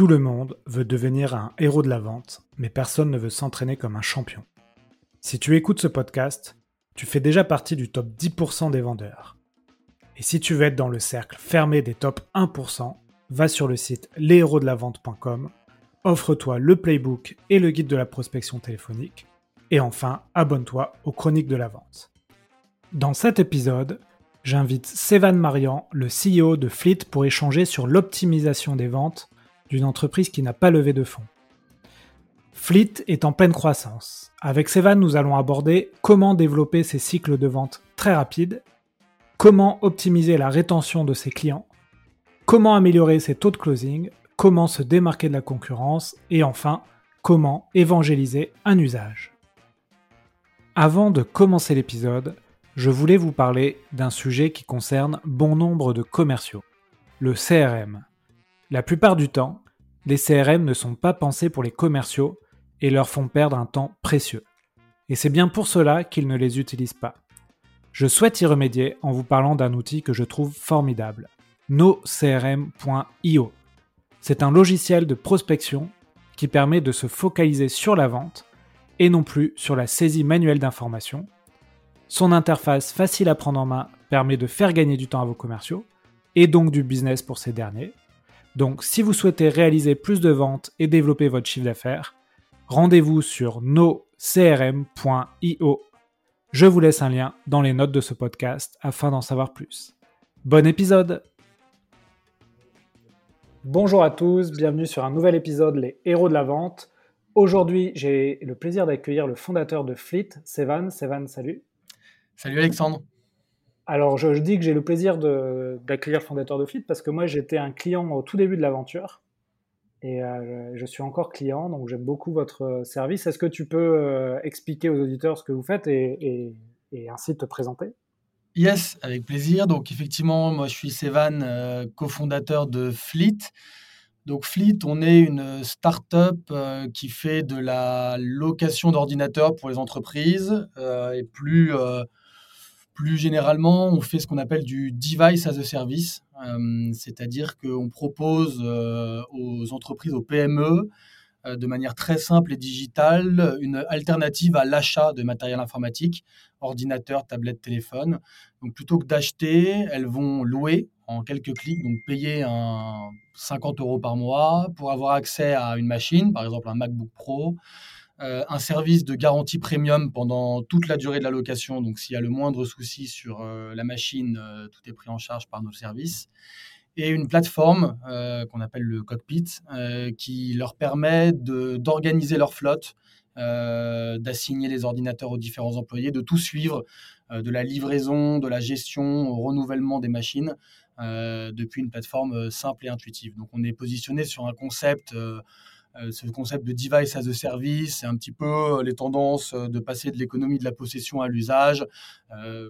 Tout le monde veut devenir un héros de la vente, mais personne ne veut s'entraîner comme un champion. Si tu écoutes ce podcast, tu fais déjà partie du top 10% des vendeurs. Et si tu veux être dans le cercle fermé des top 1%, va sur le site leshéroesdelavente.com, offre-toi le playbook et le guide de la prospection téléphonique, et enfin, abonne-toi aux chroniques de la vente. Dans cet épisode, j'invite Sévan Marian, le CEO de Fleet, pour échanger sur l'optimisation des ventes d'une entreprise qui n'a pas levé de fonds. Fleet est en pleine croissance. Avec Sévan, nous allons aborder comment développer ses cycles de vente très rapides, comment optimiser la rétention de ses clients, comment améliorer ses taux de closing, comment se démarquer de la concurrence et enfin, comment évangéliser un usage. Avant de commencer l'épisode, je voulais vous parler d'un sujet qui concerne bon nombre de commerciaux, le CRM. La plupart du temps, les CRM ne sont pas pensés pour les commerciaux et leur font perdre un temps précieux. Et c'est bien pour cela qu'ils ne les utilisent pas. Je souhaite y remédier en vous parlant d'un outil que je trouve formidable, nocrm.io. C'est un logiciel de prospection qui permet de se focaliser sur la vente et non plus sur la saisie manuelle d'informations. Son interface facile à prendre en main permet de faire gagner du temps à vos commerciaux et donc du business pour ces derniers. Donc si vous souhaitez réaliser plus de ventes et développer votre chiffre d'affaires, rendez-vous sur nocrm.io. Je vous laisse un lien dans les notes de ce podcast afin d'en savoir plus. Bon épisode Bonjour à tous, bienvenue sur un nouvel épisode Les Héros de la Vente. Aujourd'hui, j'ai le plaisir d'accueillir le fondateur de Fleet, Sevan. Sevan, salut. Salut Alexandre. Alors, je, dis que j'ai le plaisir d'accueillir le fondateur de Fleet parce que moi, j'étais un client au tout début de l'aventure et euh, je suis encore client, donc j'aime beaucoup votre service. Est-ce que tu peux euh, expliquer aux auditeurs ce que vous faites et, ainsi te présenter? Yes, avec plaisir. Donc, effectivement, moi, je suis Sévan, euh, cofondateur de Fleet. Donc, Fleet, on est une start-up qui fait de la location d'ordinateurs pour les entreprises et plus plus généralement, on fait ce qu'on appelle du device as a service, euh, c'est-à-dire qu'on propose euh, aux entreprises, aux PME, euh, de manière très simple et digitale, une alternative à l'achat de matériel informatique, ordinateur, tablette, téléphone. Donc plutôt que d'acheter, elles vont louer en quelques clics, donc payer un 50 euros par mois pour avoir accès à une machine, par exemple un MacBook Pro, euh, un service de garantie premium pendant toute la durée de la location. Donc, s'il y a le moindre souci sur euh, la machine, euh, tout est pris en charge par nos services. Et une plateforme qu'on appelle le cockpit qui leur permet d'organiser leur flotte, d'assigner les ordinateurs aux différents employés, de tout suivre, de la livraison, de la gestion, au renouvellement des machines, depuis une plateforme simple et intuitive. Donc, on est positionné sur un concept ce concept de device as a service, c'est un petit peu euh, les tendances euh, de passer de l'économie de la possession à l'usage.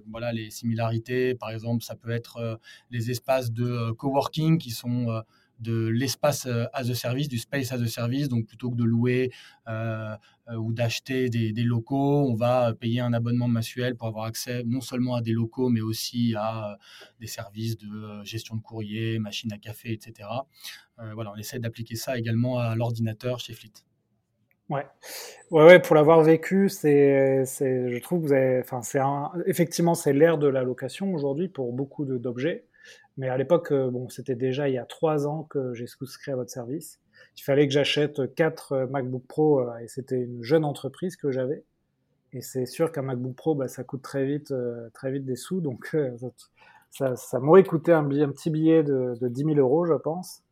voilà les similarités, par exemple, ça peut être les espaces de coworking qui sont de l'espace as a service, du space as a service. Donc plutôt que de louer euh, ou d'acheter des, locaux, on va payer un abonnement mensuel pour avoir accès non seulement à des locaux, mais aussi à des services de gestion de courrier, machines à café, etc. Euh, voilà, on essaie d'appliquer ça également à l'ordinateur chez Fleet. Ouais. ouais, ouais, pour l'avoir vécu, c'est, je trouve que enfin, c'est effectivement, c'est l'ère de la location aujourd'hui pour beaucoup d'objets. Mais à l'époque, euh, bon, c'était déjà il y a trois ans que j'ai souscrit à votre service. Il fallait que j'achète quatre euh, MacBook Pro euh, et c'était une jeune entreprise que j'avais. Et c'est sûr qu'un MacBook Pro, bah, ça coûte très vite, très vite des sous. Donc, ça, ça m'aurait coûté un, un, petit billet de, de 10 000 euros, je pense.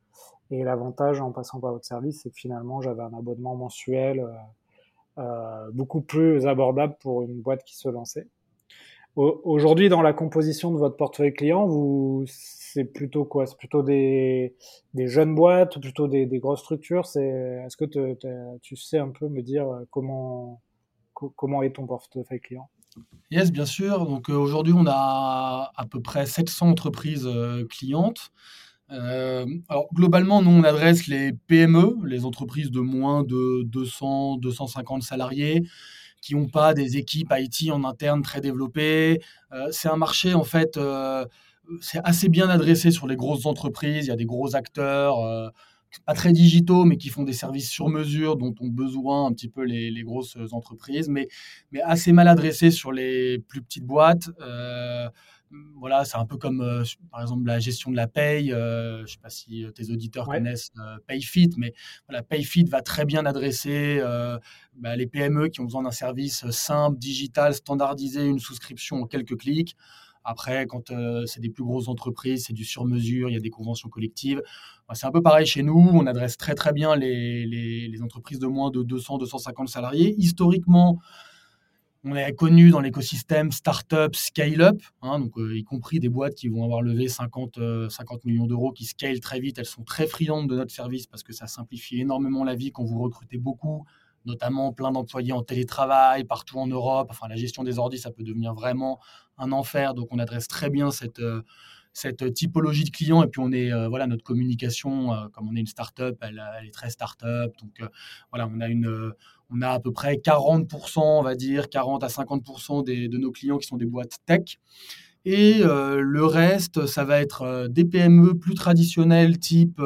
Et l'avantage en passant par votre service, c'est que finalement, j'avais un abonnement mensuel euh, beaucoup plus abordable pour une boîte qui se lançait. Aujourd'hui, dans la composition de votre portefeuille client, c'est plutôt quoi? C'est plutôt des, jeunes boîtes plutôt des, grosses structures? Est-ce que tu sais un peu me dire euh, comment est ton portefeuille client? Yes, bien sûr. Donc euh, aujourd'hui, on a à peu près 700 entreprises euh, clientes. alors globalement, nous, on adresse les PME, les entreprises de moins de 200, 250 salariés, qui n'ont pas des équipes IT en interne très développées. Euh, c'est un marché, en fait, euh, c'est assez bien adressé sur les grosses entreprises. Il y a des gros acteurs, euh, pas très digitaux, mais qui font des services sur mesure dont ont besoin un petit peu les, grosses entreprises, mais, mais assez mal adressés sur les plus petites boîtes. Voilà, c'est un peu comme, euh, par exemple, la gestion de la paye. je ne sais pas si tes auditeurs connaissent PayFit, mais voilà, PayFit va très bien adresser bah, les PME qui ont besoin d'un service simple, digital, standardisé, une souscription en quelques clics. Après, quand c'est des plus grosses entreprises, c'est du sur-mesure, il y a des conventions collectives. Bah, c'est un peu pareil chez nous. On adresse très très bien les, les, entreprises de moins de 200-250 salariés. Historiquement, on est connu dans l'écosystème startup, scale-up, hein, donc y compris des boîtes qui vont avoir levé 50, 50 millions d'euros, qui scale très vite. Elles sont très friandes de notre service parce que ça simplifie énormément la vie quand vous recrutez beaucoup notamment plein d'employés en télétravail partout en Europe. Enfin, la gestion des ordis, ça peut devenir vraiment un enfer. Donc, on adresse très bien cette, euh, cette typologie de clients. Et puis, on est, euh, voilà, notre communication, euh, comme on est une startup, elle, est très startup. Donc, voilà, on a une, on a à peu près 40%, on va dire, 40 à 50% des, de nos clients qui sont des boîtes tech. Et le reste, ça va être des PME plus traditionnelles, type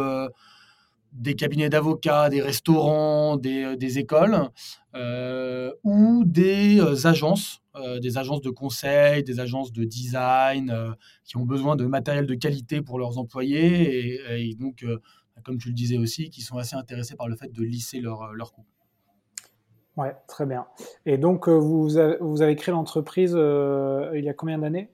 des cabinets d'avocats, des restaurants, des, euh, écoles, euh, ou des euh, des agences de conseil, des agences de design, qui ont besoin de matériel de qualité pour leurs employés, et, donc, comme tu le disais aussi, qui sont assez intéressés par le fait de lisser leurs leur coûts. Ouais, très bien. Et donc, vous avez, vous avez créé l'entreprise il y a combien d'années?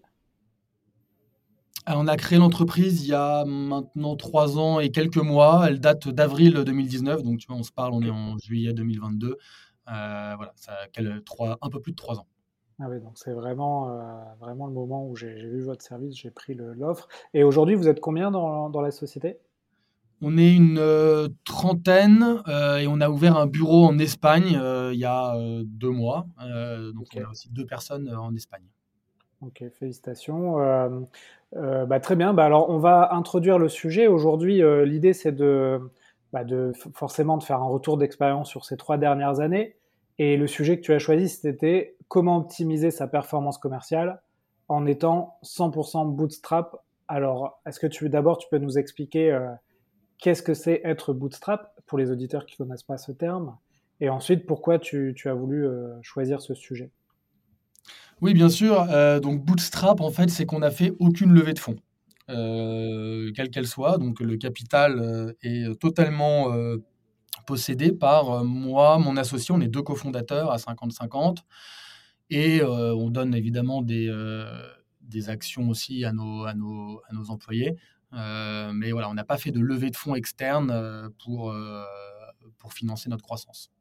On a créé l'entreprise il y a maintenant trois ans et quelques mois. Elle date d'avril 2019, donc tu vois, on se parle, on est en juillet 2022. Euh, voilà, ça a trois, un peu plus de trois ans. Ah oui, donc c'est vraiment, euh, vraiment le moment où j'ai vu votre service, j'ai pris l'offre. Et aujourd'hui, vous êtes combien dans, la société? On est une euh, trentaine et on a ouvert un bureau en Espagne il y a deux mois. donc on a aussi deux personnes en Espagne. Ok, félicitations. Euh, euh, bah, très bien. Bah, alors, on va introduire le sujet. Aujourd'hui, euh, l'idée, c'est de, bah, de forcément de faire un retour d'expérience sur ces trois dernières années. Et le sujet que tu as choisi, c'était comment optimiser sa performance commerciale en étant 100% bootstrap. Alors, est-ce que tu d'abord tu peux nous expliquer qu'est-ce que c'est être bootstrap pour les auditeurs qui ne connaissent pas ce terme, et ensuite pourquoi tu, as voulu choisir ce sujet? Oui, bien sûr. Euh, donc bootstrap, en fait, c'est qu'on n'a fait aucune levée de fonds, euh, quelle qu'elle soit. Donc le capital euh, est totalement possédé par moi, mon associé. On est deux cofondateurs à 50-50. Et on donne évidemment des, des actions aussi à nos, employés. mais voilà, on n'a pas fait de levée de fonds externe pour financer notre croissance.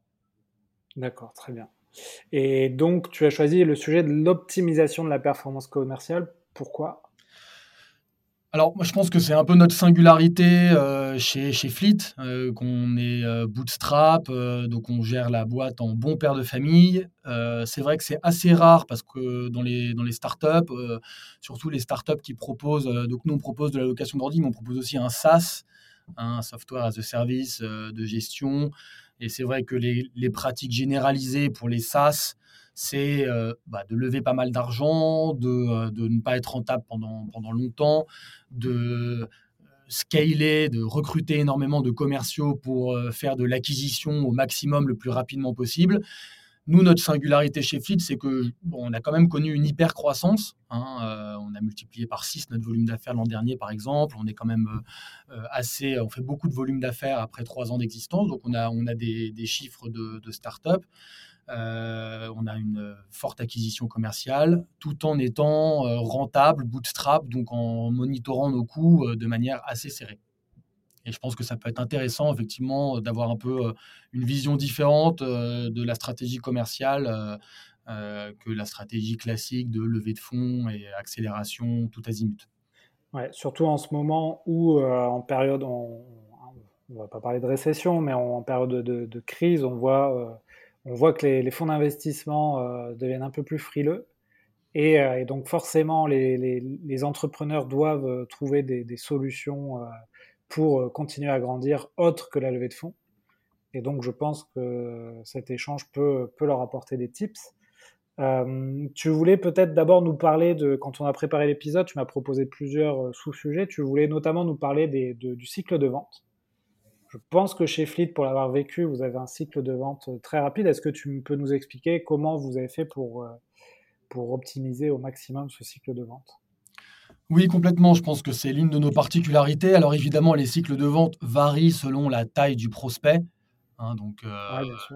D'accord, très bien. Et donc, tu as choisi le sujet de l'optimisation de la performance commerciale. Pourquoi? Alors, moi, je pense que c'est un peu notre singularité euh, chez, chez Fleet, euh, qu'on est euh, bootstrap, donc on gère la boîte en bon père de famille. c'est vrai que c'est assez rare parce que dans les, dans les startups, surtout les startups qui proposent, donc nous on propose de la location d'ordi, mais on propose aussi un SaaS, un software as a service de gestion. Et c'est vrai que les, pratiques généralisées pour les SaaS, c'est euh, bah, de lever pas mal d'argent, de, euh, de, ne pas être rentable pendant, pendant longtemps, de euh, scaler, de recruter énormément de commerciaux pour faire de l'acquisition au maximum le plus rapidement possible. Nous, notre singularité chez Fleet, c'est que on a quand même connu une hyper croissance. Hein, euh, on a multiplié par 6 notre volume d'affaires l'an dernier, par exemple. On est quand même euh, euh, assez, on fait beaucoup de volume d'affaires après trois ans d'existence. Donc, on a, on a des, chiffres de, start-up. on a une forte acquisition commerciale, tout en étant rentable, bootstrap, donc en monitorant nos coûts de manière assez serrée. Et je pense que ça peut être intéressant, effectivement, d'avoir un peu une vision différente de la stratégie commerciale que la stratégie classique de levée de fonds et accélération tout azimut. Ouais, surtout en ce moment où, en période, on ne va pas parler de récession, mais en, période de, crise, on voit, on voit que les, fonds d'investissement deviennent un peu plus frileux. Et, donc forcément, les, entrepreneurs doivent trouver des solutions pour euh, continuer à grandir autre que la levée de fonds. Et donc, je pense que cet échange peut, leur apporter des tips. Euh, tu voulais peut-être d'abord nous parler de, quand on a préparé l'épisode, tu m'as proposé plusieurs euh, sous-sujets. Tu voulais notamment nous parler du cycle de vente. je pense que chez Fleet, pour l'avoir vécu, vous avez un cycle de vente très rapide. Est-ce que tu peux nous expliquer comment vous avez fait pour optimiser au maximum ce cycle de vente? Oui, complètement. Je pense que c'est l'une de nos particularités. Alors évidemment, les cycles de vente varient selon la taille du prospect. Hein, donc,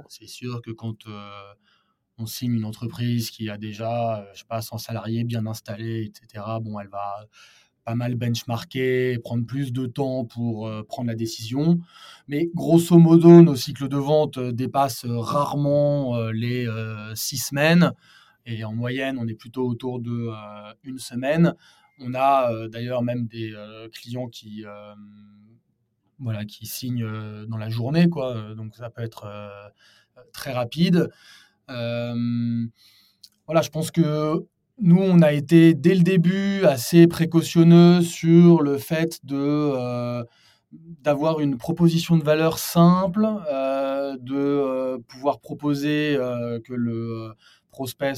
c'est sûr que quand on signe une entreprise qui a déjà, je sais pas, 100 salariés bien installés, etc., bon, elle va pas mal benchmarker, prendre plus de temps pour prendre la décision. Mais grosso modo, nos cycles de vente dépassent rarement les six semaines. Et en moyenne, on est plutôt autour de une semaine. On a d'ailleurs même des clients qui qui signent dans la journée, quoi. Donc ça peut être très rapide. je pense que nous, on a été dès le début assez précautionneux sur le fait de d'avoir une proposition de valeur simple, de pouvoir proposer que le prospect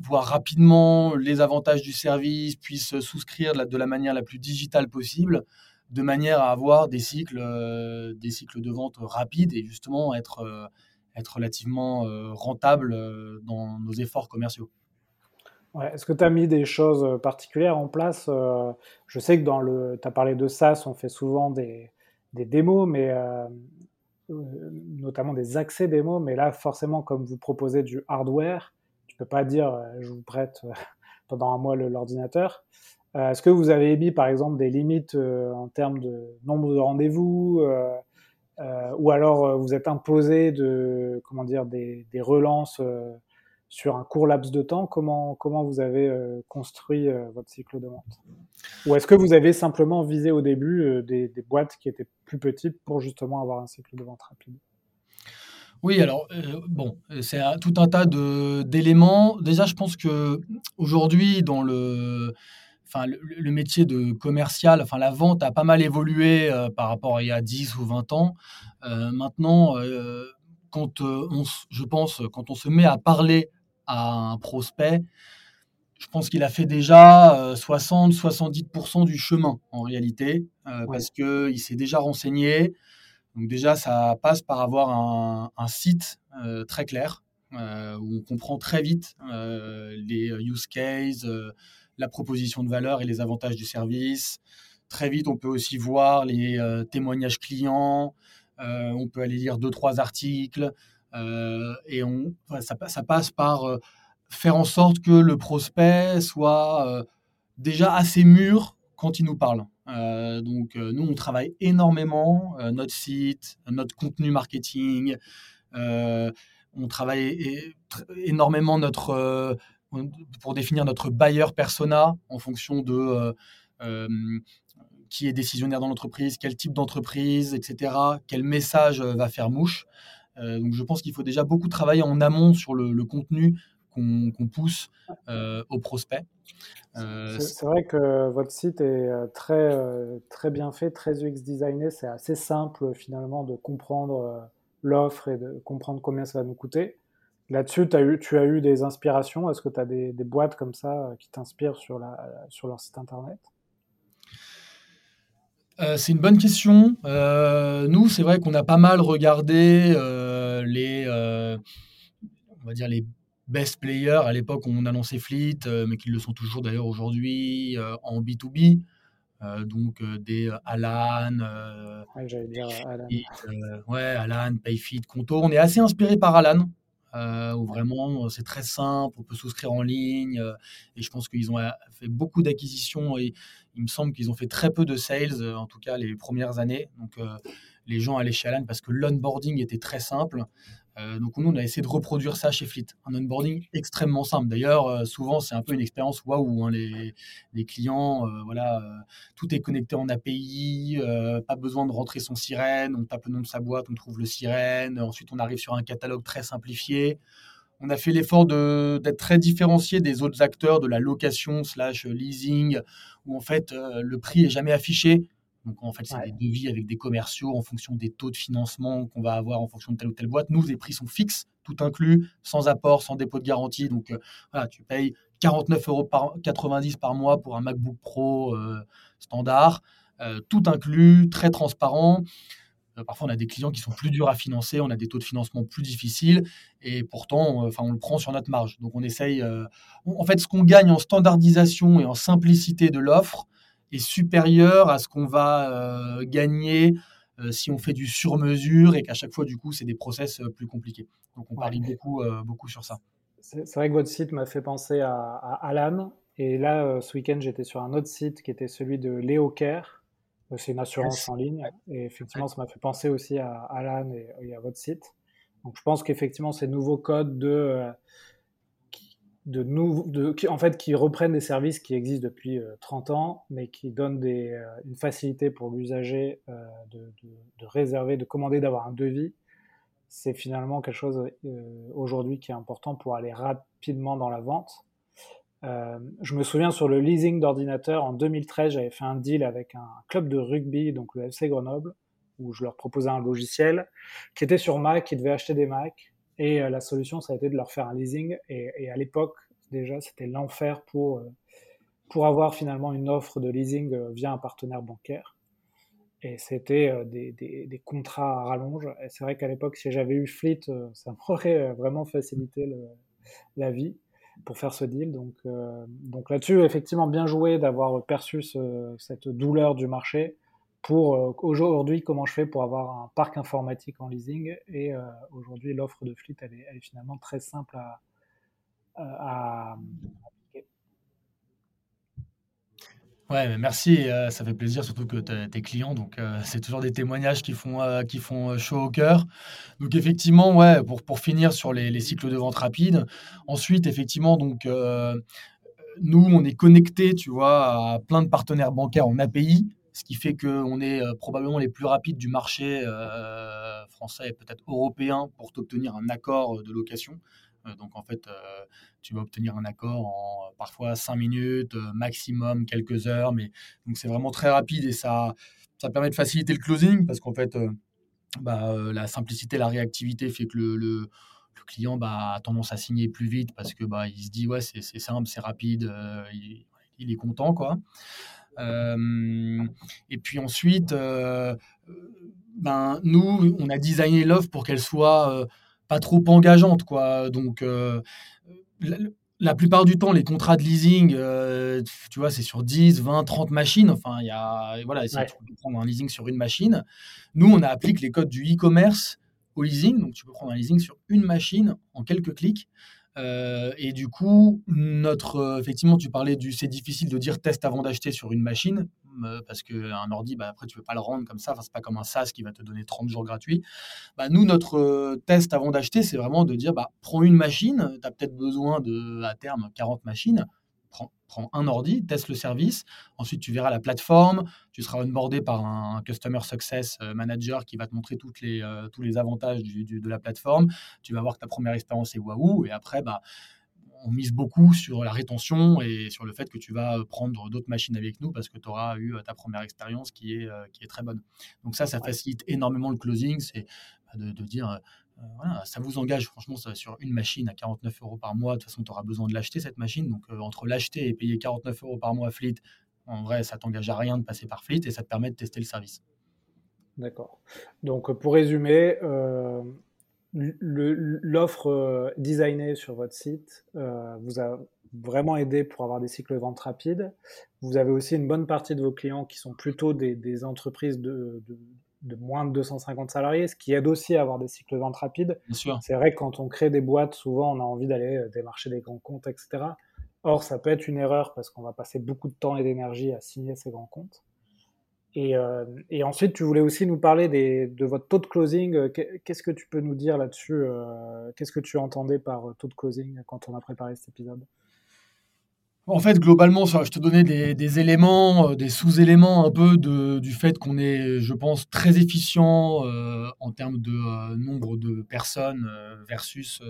voit rapidement les avantages du service, puisse souscrire de la manière la plus digitale possible de manière à avoir des cycles, euh, des cycles de vente rapides et justement être, euh, être relativement euh, rentable dans nos efforts commerciaux. Est-ce que tu as mis des choses particulières en place Je sais que dans le, tu as parlé de SaaS, on fait souvent des, des démos, mais notamment des accès démos, mais là forcément comme vous proposez du hardware, tu peux pas dire je vous prête pendant un mois l'ordinateur. Euh, est-ce que vous avez mis, par exemple, des limites euh, en termes de nombre de rendez-vous euh, ou alors vous êtes imposé de, comment dire, des, relances sur un court laps de temps? Comment, comment vous avez construit votre cycle de vente? Ou est-ce que vous avez simplement visé au début des, des, boîtes qui étaient plus petites pour justement avoir un cycle de vente rapide? Oui, alors bon, c'est tout un tas d'éléments. Déjà, je pense que aujourd'hui, dans le enfin, le, métier de commercial, enfin, la vente a pas mal évolué euh, par rapport à il y a 10 ou 20 ans. Euh, maintenant, euh, quand on, je pense, quand on se met à parler à un prospect, je pense qu'il a fait déjà 60-70% du chemin en réalité, parce qu'il s'est déjà renseigné. Donc déjà, ça passe par avoir un, site très clair, où on comprend très vite les use cases la proposition de valeur et les avantages du service. Très vite, on peut aussi voir les euh, témoignages clients. Euh, on peut aller lire deux, trois articles. Euh, et ça, passe par faire en sorte que le prospect soit déjà assez mûr quand il nous parle. Donc, nous, on travaille énormément notre site, notre contenu marketing. on travaille énormément notre pour définir notre buyer persona en fonction de euh, euh, qui est décisionnaire dans l'entreprise, quel type d'entreprise, etc., quel message euh, va faire mouche. donc je pense qu'il faut déjà beaucoup travailler en amont sur le, contenu qu'on pousse aux prospects. c'est vrai que votre site est très, très bien fait, très UX designé. C'est assez simple finalement de comprendre l'offre et de comprendre combien ça va nous coûter. Là-dessus, tu as eu des inspirations Est-ce que tu as des, boîtes comme ça euh, qui t'inspirent sur, leur site internet? Euh, c'est une bonne question. Euh, nous, c'est vrai qu'on a pas mal regardé les, on va dire les best players à l'époque où on annonçait Fleet, mais qui le sont toujours d'ailleurs aujourd'hui en B2B. donc des Alan, ouais, dire Alan. ouais, Alan, Payfit, Conto. On est assez inspiré par Alan euh, où vraiment c'est très simple, on peut souscrire en ligne. Euh, et je pense qu'ils ont euh, fait beaucoup d'acquisitions et il me semble qu'ils ont fait très peu de sales, en tout cas les premières années. Donc les gens allaient chez Alan parce que l'onboarding était très simple. Euh, donc nous, on a essayé de reproduire ça chez Fleet. Un onboarding extrêmement simple. D'ailleurs, euh, souvent, c'est un peu une expérience waouh. Hein, les, clients, euh, voilà, tout est connecté en API, pas besoin de rentrer son sirène. On tape le nom de sa boîte, on trouve le sirène. Ensuite, on arrive sur un catalogue très simplifié. On a fait l'effort d'être très différencié des autres acteurs de la location slash leasing, où en fait le prix est jamais affiché. Donc en fait, c'est des devis avec des commerciaux en fonction des taux de financement qu'on va avoir en fonction de telle ou telle boîte. Nous, les prix sont fixes, tout inclus, sans apport, sans dépôt de garantie. Donc euh, voilà, tu payes 49,90 euros par, par mois pour un MacBook Pro euh, standard. tout inclus, très transparent. Parfois, on a des clients qui sont plus durs à financer, on a des taux de financement plus difficiles, et pourtant, enfin, on le prend sur notre marge. Donc, on essaye. en fait, ce qu'on gagne en standardisation et en simplicité de l'offre est supérieur à ce qu'on va gagner si on fait du sur-mesure et qu'à chaque fois, du coup, c'est des process plus compliqués. Donc, on parle beaucoup, beaucoup sur ça. C'est vrai que votre site m'a fait penser à, Alan. Et là, ce week-end, j'étais sur un autre site qui était celui de Léo Care. C'est une assurance en ligne. Et effectivement, ça m'a fait penser aussi à Alan et, à votre site. Donc, je pense qu'effectivement, ces nouveaux codes de, de, de, en fait, qui reprennent des services qui existent depuis 30 ans, mais qui donnent des, une facilité pour l'usager de, de, réserver, de commander, d'avoir un devis c'est finalement quelque chose euh, aujourd'hui qui est important pour aller rapidement dans la vente. Euh, je me souviens sur le leasing d'ordinateur, en 2013, j'avais fait un deal avec un club de rugby, donc le FC Grenoble, où je leur proposais un logiciel qui était sur Mac, ils devaient acheter des Mac, et euh, la solution, ça a été de leur faire un leasing. Et, et à l'époque, déjà, c'était l'enfer pour, pour avoir finalement une offre de leasing via un partenaire bancaire. Et c'était euh, des, des, contrats à rallonge. Et c'est vrai qu'à l'époque, si j'avais eu Fleet, euh, ça m'aurait euh, vraiment facilité le, la vie pour faire ce deal. Donc, donc là-dessus, effectivement, bien joué d'avoir perçu cette douleur du marché pour aujourd'hui comment je fais pour avoir un parc informatique en leasing. Et aujourd'hui, l'offre de Fleet, elle est, finalement très simple à, à, Ouais, merci, euh, ça fait plaisir, surtout que tes clients, donc euh, c'est toujours des témoignages qui font, euh, qui font chaud au cœur. Donc effectivement, ouais, pour, pour finir sur les, les cycles de vente rapides, ensuite, effectivement, donc nous, on est connecté, tu vois, à plein de partenaires bancaires en API, ce qui fait qu'on est probablement les plus rapides du marché français et peut-être européen pour obtenir un accord de location. Euh, donc en fait, euh, tu vas obtenir un accord en euh, parfois 5 minutes, maximum quelques heures, mais donc c'est vraiment très rapide et ça, ça permet de faciliter le closing parce qu'en fait, bah, la simplicité, la réactivité fait que le, client bah, a tendance à signer plus vite parce que bah, se dit ouais c'est simple, c'est rapide, il, il, est content quoi. Et puis ensuite, ben, nous, on a designé l'offre pour qu'elle soit pas trop engageante, quoi. Donc, euh, la, plupart du temps, les contrats de leasing, euh, tu vois, c'est sur 10, 20, 30 machines. Enfin, il y a, voilà, tu peux prendre un leasing sur une machine. Nous, on applique les codes du e-commerce au leasing. Donc, tu peux prendre un leasing sur une machine en quelques clics. Euh, et du coup, notre, effectivement, tu parlais du, c'est difficile de dire test avant d'acheter sur une machine. Euh, parce qu'un ordi, bah, après, tu ne peux pas le rendre comme ça. Enfin, c'est pas comme un SaaS qui va te donner 30 jours gratuits. Bah, nous, notre euh, test avant d'acheter, c'est vraiment de dire, bah, prends une machine, tu as peut-être besoin de, à terme, 40 machines. Prends, un ordi, teste le service. Ensuite, tu verras la plateforme. Tu seras onboardé par un Customer Success euh, Manager qui va te montrer toutes les, tous les avantages de la plateforme. Tu vas voir que ta première expérience est waouh. Et après, bah, on mise beaucoup sur la rétention et sur le fait que tu vas prendre d'autres machines avec nous parce que tu auras eu ta première expérience qui est, euh, qui est très bonne. Donc ça, ça facilite énormément le closing, c'est bah, de, dire, euh, voilà, ça vous engage franchement sur une machine à 49 euros par mois, de toute façon, tu auras besoin de l'acheter cette machine. Donc euh, entre l'acheter et payer 49 euros par mois à Fleet, en vrai, ça t'engage à rien de passer par Fleet et ça te permet de tester le service. D'accord. Donc pour résumer, l'offre euh, designée sur votre site euh, vous a vraiment aidé pour avoir des cycles de vente rapides. Vous avez aussi une bonne partie de vos clients qui sont plutôt des, entreprises de, moins de 250 salariés, ce qui aide aussi à avoir des cycles de vente rapides. C'est vrai que quand on crée des boîtes, souvent on a envie d'aller euh, démarcher des grands comptes, etc. Or, ça peut être une erreur parce qu'on va passer beaucoup de temps et d'énergie à signer ces grands comptes. Euh, et, ensuite, tu voulais aussi nous parler de votre taux de closing. Euh, qu'est-ce que tu peux nous dire là-dessus euh, Qu'est-ce que tu entendais par taux de closing quand on a préparé cet épisode? En fait, globalement, je te donnais des, éléments, des sous-éléments un peu du fait qu'on est, je pense, très efficient en termes de nombre de personnes versus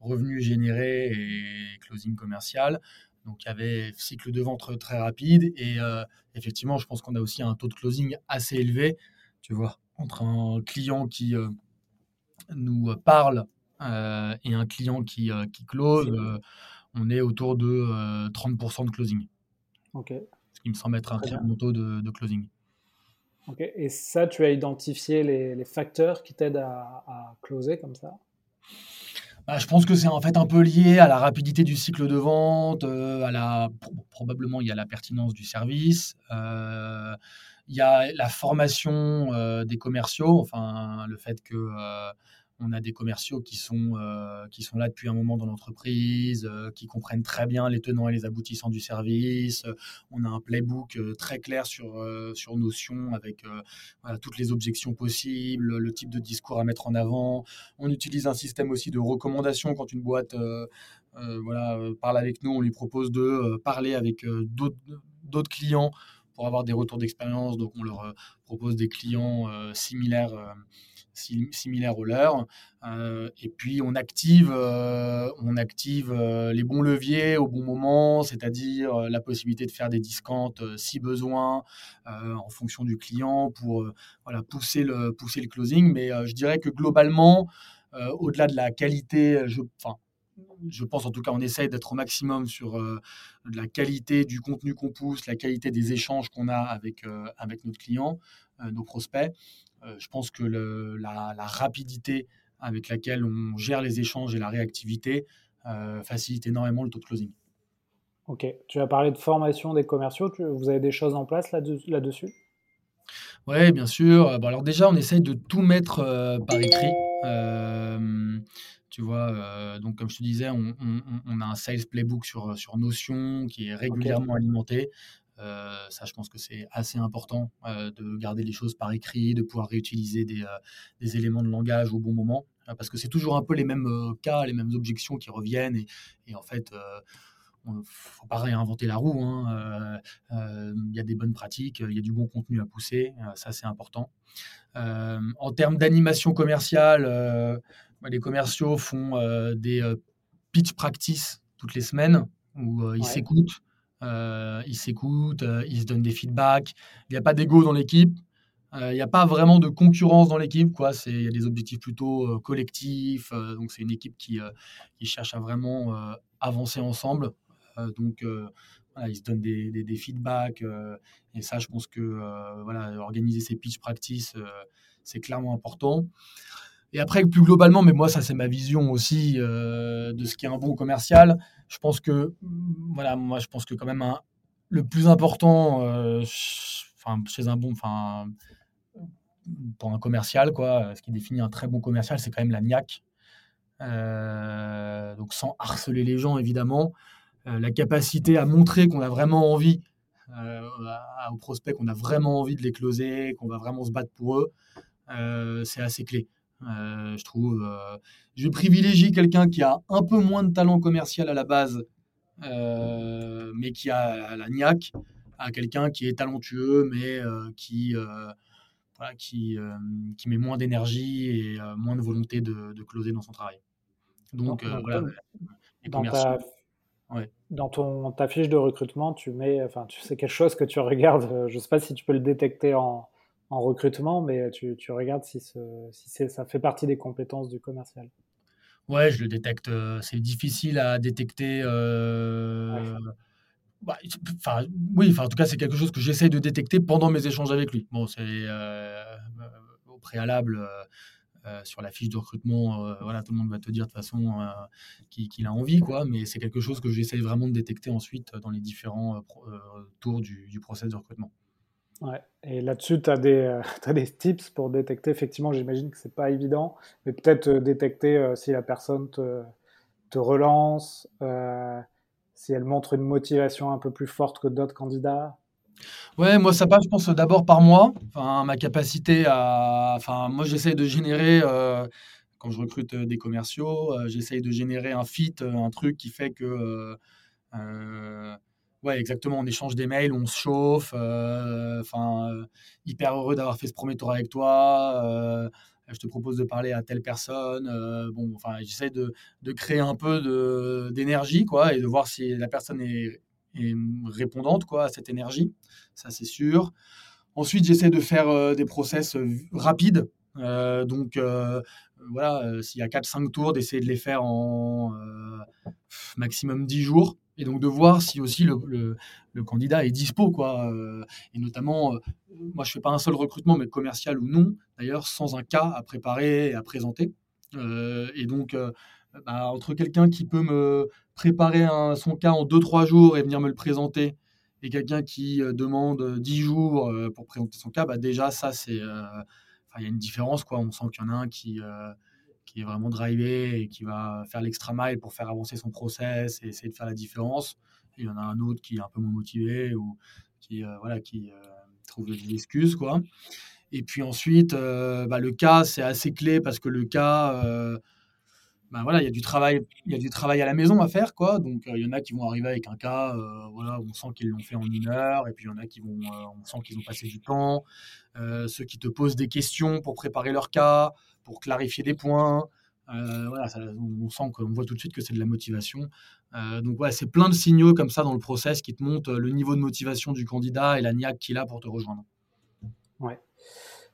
revenus générés et closing commercial. Donc, il y avait cycle de vente très rapide. Et euh, effectivement, je pense qu'on a aussi un taux de closing assez élevé. Tu vois, entre un client qui euh, nous parle euh, et un client qui, qui close, on est autour de 30% de closing. Ok. Ce qui me semble être un très bon taux de, closing. Et ça, tu as identifié les, facteurs qui t'aident à, à, closer comme ça? Bah, je pense que c'est en fait un peu lié à la rapidité du cycle de vente, euh, à la probablement il y a la pertinence du service, euh, il y a la formation euh, des commerciaux, enfin le fait que on a des commerciaux qui sont, euh, qui sont là depuis un moment dans l'entreprise, euh, qui comprennent très bien les tenants et les aboutissants du service. On a un playbook euh, très clair sur, sur Notion avec toutes les objections possibles, le type de discours à mettre en avant. On utilise un système aussi de recommandation quand une boîte voilà, parle avec nous. On lui propose de parler avec d'autres clients pour avoir des retours d'expérience. Donc, on leur propose des clients similaires similaires aux leurs. Euh, et puis on active, euh, on active euh, les bons leviers au bon moment, c'est-à-dire la possibilité de faire des discounts si besoin en fonction du client pour voilà, pousser, le, pousser le closing. Mais je dirais que globalement, au-delà de la qualité, je, je pense en tout cas, on essaye d'être au maximum sur la qualité du contenu qu'on pousse, la qualité des échanges qu'on a avec, avec notre client, nos prospects. Euh, je pense que la, rapidité avec laquelle on gère les échanges et la réactivité euh, facilite énormément le taux de closing. Ok, tu as parlé de formation des commerciaux, vous avez des choses en place là-dessus? Oui, bien sûr. alors déjà, on essaye de tout mettre euh, par écrit. tu vois, donc comme je te disais, on, a un sales playbook sur, sur Notion qui est régulièrement alimenté. Euh, ça, je pense que c'est assez important euh, de garder les choses par écrit, de pouvoir réutiliser des, euh, éléments de langage au bon moment, parce que c'est toujours un peu les mêmes cas, les mêmes objections qui reviennent, et, en fait, il ne faut pas réinventer la roue. Hein, il y a des bonnes pratiques, il y a du bon contenu à pousser, ça c'est important. en termes d'animation commerciale, les commerciaux font des pitch practice toutes les semaines où ils s'écoutent, euh, ils s'écoutent, euh, ils se donnent des feedbacks. Il n'y a pas d'ego dans l'équipe. Euh, il n'y a pas vraiment de concurrence dans l'équipe. Il y a des objectifs plutôt collectifs. donc, c'est une équipe qui, qui, cherche à vraiment avancer ensemble. donc, ils se donnent des, des, feedbacks. et ça, je pense que voilà, organiser ces pitch practice, c'est clairement important. Et après, plus globalement, mais moi, ça, c'est ma vision aussi de ce qui est un bon commercial je pense que, voilà, moi, je pense que quand même le plus important, euh, chez un bon, enfin, pour un commercial, quoi, ce qui définit un très bon commercial, c'est quand même la niaque. Euh, donc, sans harceler les gens, évidemment, euh, la capacité à montrer qu'on a vraiment envie aux prospects, qu'on a vraiment envie de les closer, qu'on va vraiment se battre pour eux, c'est assez clé. Euh, je trouve. Euh, je privilégie quelqu'un qui a un peu moins de talent commercial à la base, euh, mais qui a la niaque, à quelqu'un qui est talentueux, mais qui, voilà, qui, qui met moins d'énergie et moins de volonté de, de, closer dans son travail. Donc, voilà. Dans ta, dans ton, ta fiche de recrutement, tu mets, enfin, tu sais quelque chose que tu regardes. Je ne sais pas si tu peux le détecter en, en recrutement, mais tu, tu regardes si, ce, si ça fait partie des compétences du commercial. Ouais, je le détecte. Euh, c'est difficile à détecter. Euh... Bah, oui, en tout cas, c'est quelque chose que j'essaye de détecter pendant mes échanges avec lui. Bon, c'est euh, au préalable. Euh, sur la fiche de recrutement, voilà, tout le monde va te dire de toute façon qu'il a envie, quoi, mais c'est quelque chose que j'essaye vraiment de détecter ensuite dans les différents tours du, du process de recrutement. Ouais. Et là-dessus, tu as, euh, des tips pour détecter, effectivement, j'imagine que c'est pas évident, mais peut-être euh, détecter euh, si la personne te, te relance, si elle montre une motivation un peu plus forte que d'autres candidats. Ouais, moi ça passe, je pense, d'abord par moi. Ma capacité à. Enfin, moi j'essaie de générer, quand je recrute des commerciaux, j'essaye de générer un fit, un truc qui fait que Ouais, exactement. On échange des mails, on se chauffe. Euh, enfin, euh, hyper heureux d'avoir fait ce premier tour avec toi. Euh, je te propose de parler à telle personne. bon, enfin, j'essaie de, de, créer un peu d'énergie, quoi, et de voir si la personne est, répondante, quoi, à cette énergie. Ça, c'est sûr. Ensuite, j'essaie de faire des process rapides. donc, voilà, s'il y a 4-5 tours, d'essayer de les faire en maximum 10 jours et donc de voir si aussi le, candidat est dispo, quoi. Euh, et notamment, euh, moi, je fais pas un seul recrutement, mais commercial ou non, d'ailleurs, sans un cas à préparer et à présenter. et donc, bah, entre quelqu'un qui peut me préparer son cas en 2-3 jours et venir me le présenter, et quelqu'un qui demande 10 jours pour présenter son cas, bah, déjà, ça, c'est. il y a une différence, quoi. On sent qu'il y en a un qui qui est vraiment drivé et qui va faire l'extra mile pour faire avancer son process et essayer de faire la différence. il y en a un autre qui est un peu moins motivé ou qui, voilà, qui trouve des excuses. Quoi. Et puis ensuite, bah, le cas, c'est assez clé parce que le cas, ben voilà, il y a du travail, il y a du travail à la maison à faire, quoi. Donc il y en a qui vont arriver avec un cas, voilà, on sent qu'ils l'ont fait en une heure, et puis il y en a qui vont, on sent qu'ils ont passé du temps. ceux qui te posent des questions pour préparer leur cas, pour clarifier des points. voilà, on sent qu'on voit tout de suite que c'est de la motivation. donc voilà, c'est plein de signaux comme ça dans le process qui te montrent le niveau de motivation du candidat et la niaque qu'il a pour te rejoindre. Ouais.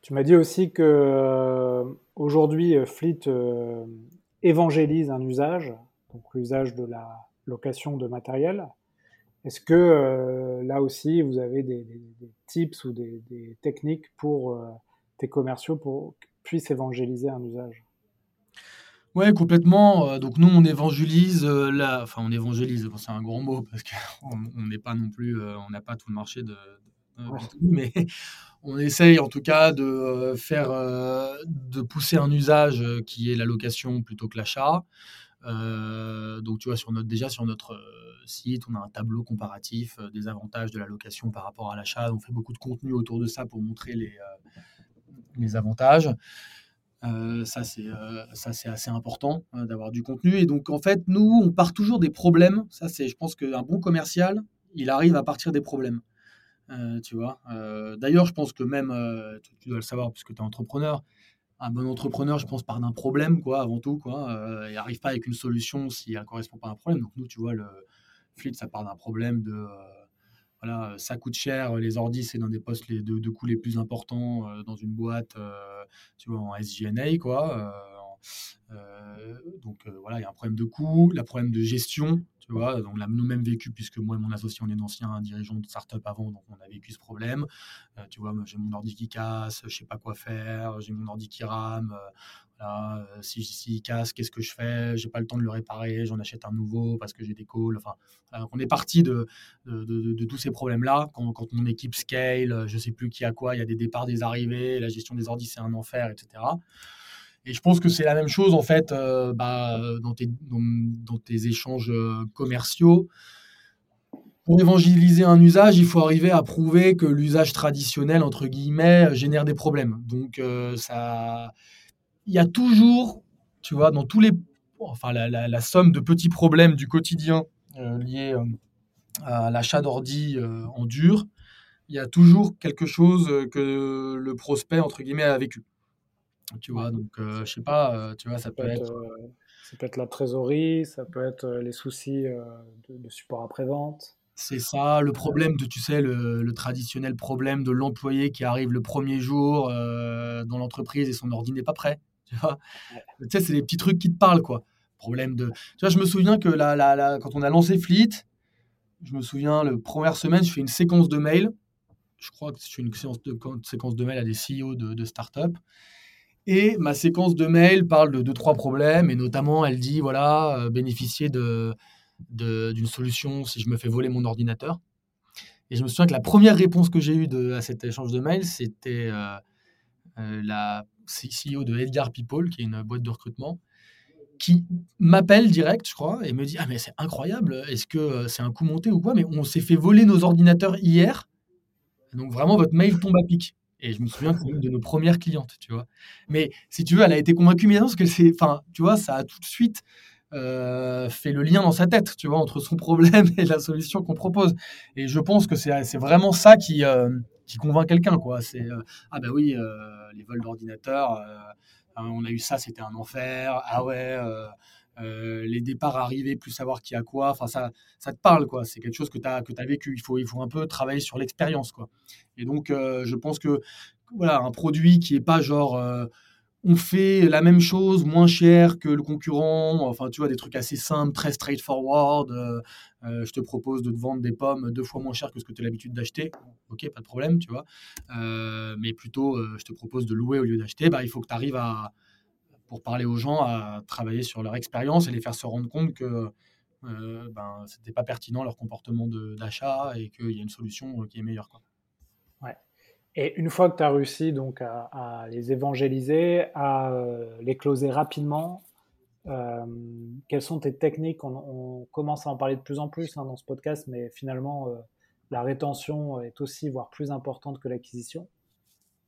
Tu m'as dit aussi que aujourd'hui, Fleet évangélise un usage, donc l'usage de la location de matériel. Est-ce que euh, là aussi, vous avez des, tips ou des, techniques pour euh, tes commerciaux pour puissent évangéliser un usage Oui, complètement. Euh, donc nous, on évangélise là, enfin on évangélise, c'est un grand mot parce qu'on n'est pas non plus, on n'a pas tout le marché de, mais on essaye en tout cas de euh, faire, euh, de pousser un usage euh, qui est la location plutôt que l'achat. donc tu vois, sur notre, déjà sur notre site, on a un tableau comparatif des avantages de la location par rapport à l'achat. On fait beaucoup de contenu autour de ça pour montrer les, les avantages. ça, c'est ça c'est assez important hein, d'avoir du contenu. Et donc, en fait, nous, on part toujours des problèmes. Ça, c'est, je pense qu'un bon commercial, il arrive à partir des problèmes. Euh, tu vois. Euh, d'ailleurs, je pense que même, euh, tu, dois le savoir puisque tu es entrepreneur, un bon entrepreneur, je pense, part d'un problème, quoi, avant tout, quoi. il n'arrive pas avec une solution si elle ne correspond pas à un problème. Donc, nous, tu vois, le fleet, ça part d'un problème de. Voilà, ça coûte cher, les ordis, c'est dans des postes les, de, de coûts les plus importants dans une boîte, tu vois, en SGNA, quoi. Donc, voilà, il y a un problème de coût, le problème de gestion, tu vois, on l'a nous-mêmes vécu, puisque moi et mon associé, on est d'anciens dirigeants de start-up avant, donc on a vécu ce problème. Euh, tu vois, j'ai mon ordi qui casse, je sais pas quoi faire, j'ai mon ordi qui rame. Euh, euh, si, si, il casse, qu'est-ce que je fais? J'ai pas le temps de le réparer, j'en achète un nouveau parce que j'ai des calls. Enfin, on est parti de, de, tous ces problèmes-là. Quand, quand, mon équipe scale, je sais plus qui a quoi, il y a des départs, des arrivées, la gestion des ordis, c'est un enfer, etc. Et je pense que c'est la même chose en fait euh, bah, dans, tes, échanges euh, commerciaux. Pour évangéliser un usage, il faut arriver à prouver que l'usage traditionnel entre guillemets génère des problèmes. Donc euh, ça, il y a toujours, tu vois, dans tous les, enfin la, somme de petits problèmes du quotidien liés à l'achat d'ordi en dur, il y a toujours quelque chose que le prospect entre guillemets a vécu. Tu vois, donc je sais pas, tu vois, ça, peut, être. ça peut être la trésorerie, ça peut être les soucis de, support après-vente. C'est ça, le problème de, tu sais, le, traditionnel problème de l'employé qui arrive le premier jour dans l'entreprise et son ordi n'est pas prêt. Tu vois, tu sais, c'est des petits trucs qui te parlent, quoi. Problème de. Tu vois, je me souviens que la, la, quand on a lancé Fleet, je me souviens, la première semaine, je fais une séquence de mails. Je crois que c'est une séquence de, séquence de mails à des CEO de, de start-up. Et ma séquence de mails parle de deux, trois problèmes, et notamment, elle dit, voilà, euh, bénéficier de, d'une solution si je me fais voler mon ordinateur. Et je me souviens que la première réponse que j'ai eue de, à cet échange de mails, c'était euh, euh, la CEO de Edgar People, qui est une boîte de recrutement, qui m'appelle direct, je crois, et me dit Ah, mais c'est incroyable, est-ce que c'est un coup monté ou quoi? Mais on s'est fait voler nos ordinateurs hier, donc vraiment votre mail tombe à pic. Et je me souviens c'est une de nos premières clientes, tu vois. Mais si tu veux, elle a été convaincue immédiatement parce que c'est, enfin, tu vois, ça a tout de suite euh, fait le lien dans sa tête, tu vois, entre son problème et la solution qu'on propose. Et je pense que c'est, vraiment ça qui, euh, qui convainc quelqu'un, quoi. C'est euh, ah ben oui, les vols d'ordinateur, on a eu ça, c'était un enfer. Ah ouais. Euh, les départs arrivés, plus savoir qui a quoi. Enfin, ça, ça te parle, quoi. C'est quelque chose que tu as, que as vécu. Il faut, il faut un peu travailler sur l'expérience, quoi. Et donc, euh, je pense que, voilà, un produit qui est pas genre, euh, on fait la même chose moins cher que le concurrent, enfin tu vois des trucs assez simples, très straightforward. Je te propose de te vendre des pommes deux fois moins cher que ce que tu as l'habitude d'acheter. Ok, pas de problème, tu vois. Mais plutôt, je te propose de louer au lieu d'acheter. Bah, il faut que tu arrives à, pour parler aux gens, à travailler sur leur expérience et les faire se rendre compte que ben, ce n'était pas pertinent leur comportement d'achat et qu'il y a une solution qui est meilleure. Quoi. Et une fois que tu as réussi donc à, les évangéliser, à euh, les closer rapidement, euh, quelles sont tes techniques? On, commence à en parler de plus en plus hein, dans ce podcast, mais finalement, euh, la rétention est aussi, voire plus importante que l'acquisition.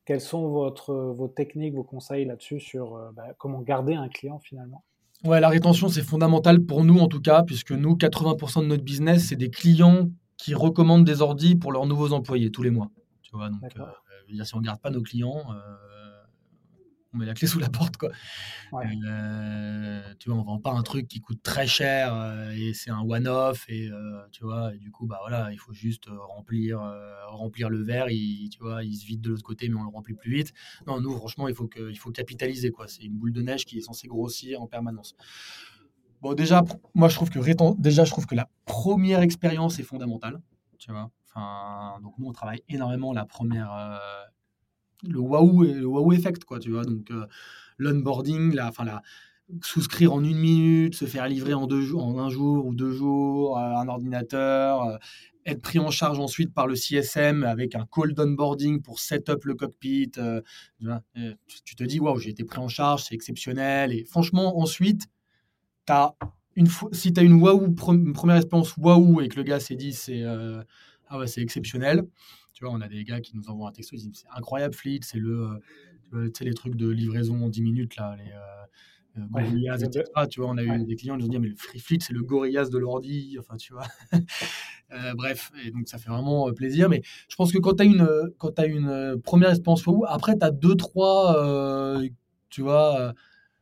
Quelles sont votre, vos techniques, vos conseils là-dessus sur bah, comment garder un client finalement? Ouais, la rétention, c'est fondamental pour nous en tout cas, puisque nous, 80% de notre business, c'est des clients qui recommandent des ordis pour leurs nouveaux employés tous les mois. Tu vois, donc, euh, si on ne garde pas nos clients, euh, on met la clé sous la porte. Quoi. Euh, tu vois, on vend pas un truc qui coûte très cher et c'est un one-off. Et, tu vois, et du coup, bah, voilà, il faut juste remplir, remplir le verre. Il, tu vois, il se vide de l'autre côté, mais on le remplit plus vite. Non, nous, franchement, il faut, que, il faut capitaliser. Quoi. C'est une boule de neige qui est censée grossir en permanence. Bon, déjà, moi, je trouve que, déjà, je trouve que la première expérience est fondamentale. Tu vois, donc nous, on travaille énormément la première, euh, le waouh, le waouh effect, quoi, tu vois. Donc euh, l'onboarding, la, enfin la souscrire en une minute, se faire livrer en deux en un jour ou deux jours, euh, un ordinateur, être pris en charge ensuite par le CSM avec un call d'onboarding pour set up le cockpit. tu, te dis, waouh, j'ai été pris en charge, c'est exceptionnel. Et franchement, ensuite, as une si tu as une, waouh, une première expérience waouh et que le gars s'est dit, c'est ah ouais, exceptionnel. Tu vois, on a des gars qui nous envoient un texto, ils disent c'est incroyable Fleet, c'est le, tu sais, les trucs de livraison en 10 minutes là, les euh, euh Gorillaz, etc. Tu vois, on a eu des clients qui nous ont dit mais le Free Fleet c'est le Gorillaz de l'ordi, enfin tu vois. euh, bref, et donc ça fait vraiment euh, plaisir. Mais je pense que quand tu as une, quand as une euh, première expérience vous après tu as deux trois, euh, tu vois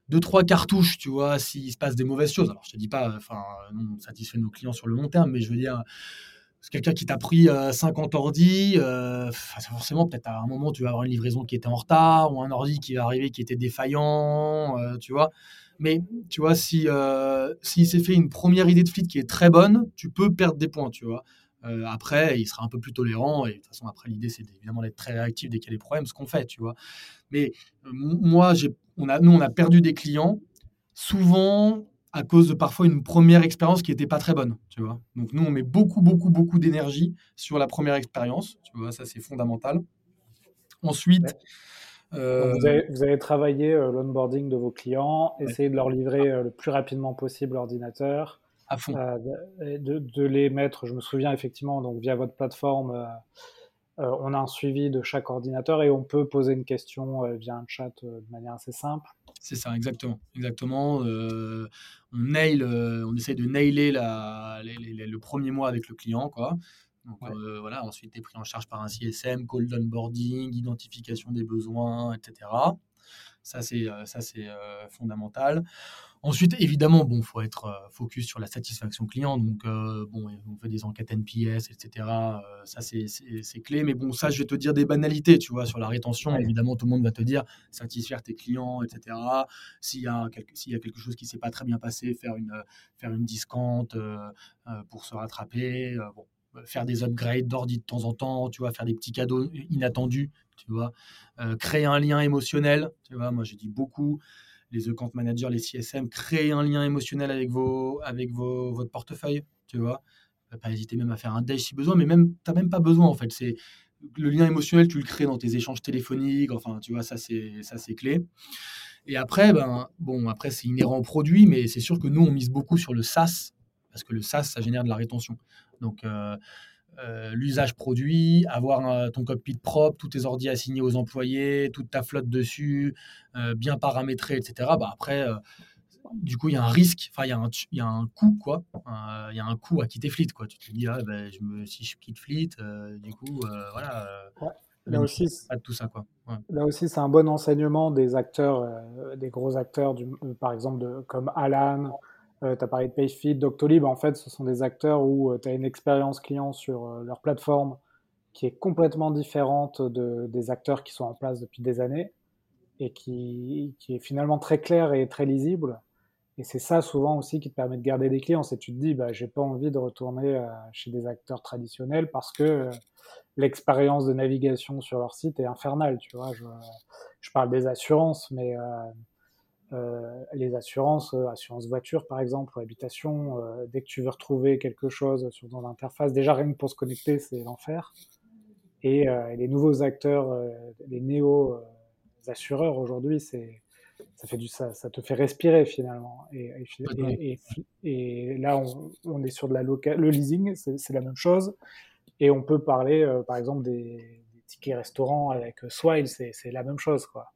deux trois cartouches, tu vois, s'il se passe des mauvaises choses. Alors je te dis pas, enfin, on satisfait nos clients sur le long terme, mais je veux dire, c'est quelqu'un qui t'a pris 50 euh, ordi, euh, forcément, peut-être à un moment, tu vas avoir une livraison qui était en retard ou un ordi qui va arriver qui était défaillant, euh, tu vois. Mais tu vois, si s'il s'est fait une première idée de fleet qui est très bonne, tu peux perdre des points, tu vois. après, il sera un peu plus tolérant et de toute façon, après, l'idée, c'est évidemment d'être très réactif dès qu'il y a des problèmes, ce qu'on fait, tu vois. Mais moi, on a, nous, on a perdu des clients. Souvent, à cause de parfois une première expérience qui n'était pas très bonne, tu vois. Donc nous, on met beaucoup, beaucoup, beaucoup d'énergie sur la première expérience, tu vois, ça c'est fondamental. Ensuite... Euh, vous, avez, vous, travaillé euh, l'onboarding de vos clients, essayer de leur livrer euh, le plus rapidement possible l'ordinateur, à fond. De, de, les mettre, je me souviens effectivement, donc via votre plateforme, on a un suivi de chaque ordinateur et on peut poser une question via un chat de manière assez simple. C'est ça, exactement. exactement. Euh, on, nail, euh, on essaie de nailer la, le premier mois avec le client. Quoi. Donc, euh, voilà, ensuite, tu es pris en charge par un CSM, call onboarding, identification des besoins, etc. Ça, c'est ça c'est fondamental. Ensuite, évidemment, bon, faut être euh, focus sur la satisfaction client. Donc, euh, bon, on fait des enquêtes NPS, etc. Euh, ça, c'est clé. Mais bon, ça, je vais te dire des banalités, tu vois, sur la rétention. Évidemment, tout le monde va te dire satisfaire tes clients, etc. S'il y a quelque, s'il y a quelque chose qui s'est pas très bien passé, faire une, faire une discount pour se rattraper. bon, faire des upgrades d'ordi de temps en temps, tu vois, faire des petits cadeaux inattendus, tu vois, créer un lien émotionnel, tu vois, moi j'ai dit beaucoup, les account managers, les CSM, créer un lien émotionnel avec, vos, avec vos, votre portefeuille, tu vois. Pas hésiter même à faire un dash si besoin, mais même, tu n'as même pas besoin en fait. C'est le lien émotionnel, tu le crées dans tes échanges téléphoniques, enfin, tu vois, ça c'est ça c'est clé. Et après, ben, bon, après c'est inhérent au produit, mais c'est sûr que nous on mise beaucoup sur le SaaS parce que le SaaS ça génère de la rétention. Donc euh, euh, l'usage produit, avoir ton cockpit propre, tous tes ordi assignés aux employés, toute ta flotte dessus, euh, bien paramétré, etc. Bah après, du coup, il y a un risque, enfin, il y, a un coût, quoi. Il y a un coût à quitter Fleet, quoi. Tu te dis, ah, ben, je me, si je quitte Fleet, du coup, voilà. Là aussi, pas de tout ça, quoi. Là aussi, c'est un bon enseignement des acteurs, des gros acteurs, du, par exemple, de, comme Alan, euh, tu as parlé de PageFit, Doctolib, en fait, ce sont des acteurs où euh, tu as une expérience client sur euh, leur plateforme qui est complètement différente de, des acteurs qui sont en place depuis des années. et qui, est finalement très clair et très lisible. Et c'est ça souvent aussi qui te permet de garder des clients. C'est tu te dis, bah, j'ai pas envie de retourner euh, chez des acteurs traditionnels parce que euh, l'expérience de navigation sur leur site est infernale. Tu vois, je, parle des assurances, mais les assurances, assurance voiture par exemple, ou habitation, dès que tu veux retrouver quelque chose sur ton interface, déjà rien que pour se connecter, c'est l'enfer. Et, les nouveaux acteurs, les néo assureurs aujourd'hui, c'est ça fait du ça, ça te fait respirer finalement. Et, et, et, là, on, on, est sur de la le leasing, c'est la même chose. Et on peut parler, euh, par exemple, des, des, tickets restaurants avec Swile, c'est la même chose, quoi.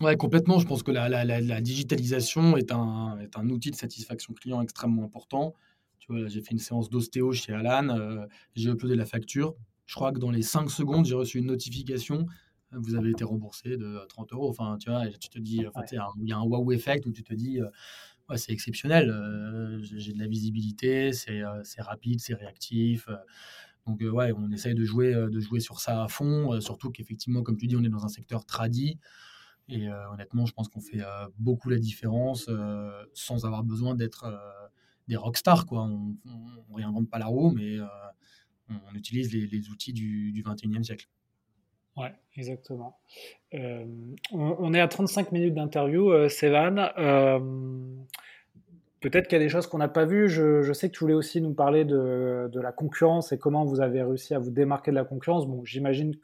Ouais, complètement. Je pense que la, la, la, digitalisation est un, est un outil de satisfaction client extrêmement important. Tu vois, j'ai fait une séance d'ostéo chez Alan, euh, j'ai uploadé la facture. Je crois que dans les 5 secondes, j'ai reçu une notification vous avez été remboursé de 30 euros. Enfin, tu vois, tu te dis, enfin, il y a un wow effect où tu te dis, ouais, c'est exceptionnel, j'ai de la visibilité, c'est rapide, c'est réactif. donc, ouais, on essaye de jouer, de jouer sur ça à fond, surtout qu'effectivement, comme tu dis, on est dans un secteur tradit. Et honnêtement, je pense qu'on fait beaucoup la différence sans avoir besoin d'être des rockstars. Quoi. On ne réinvente pas la roue, mais on, utilise les, outils du, du 21e siècle. Ouais, exactement. Euh, on, est à 35 minutes d'interview, euh, Sévan. Euh, peut-être qu'il y a des choses qu'on n'a pas vues. Je, sais que tu voulais aussi nous parler de, la concurrence et comment vous avez réussi à vous démarquer de la concurrence. Bon, j'imagine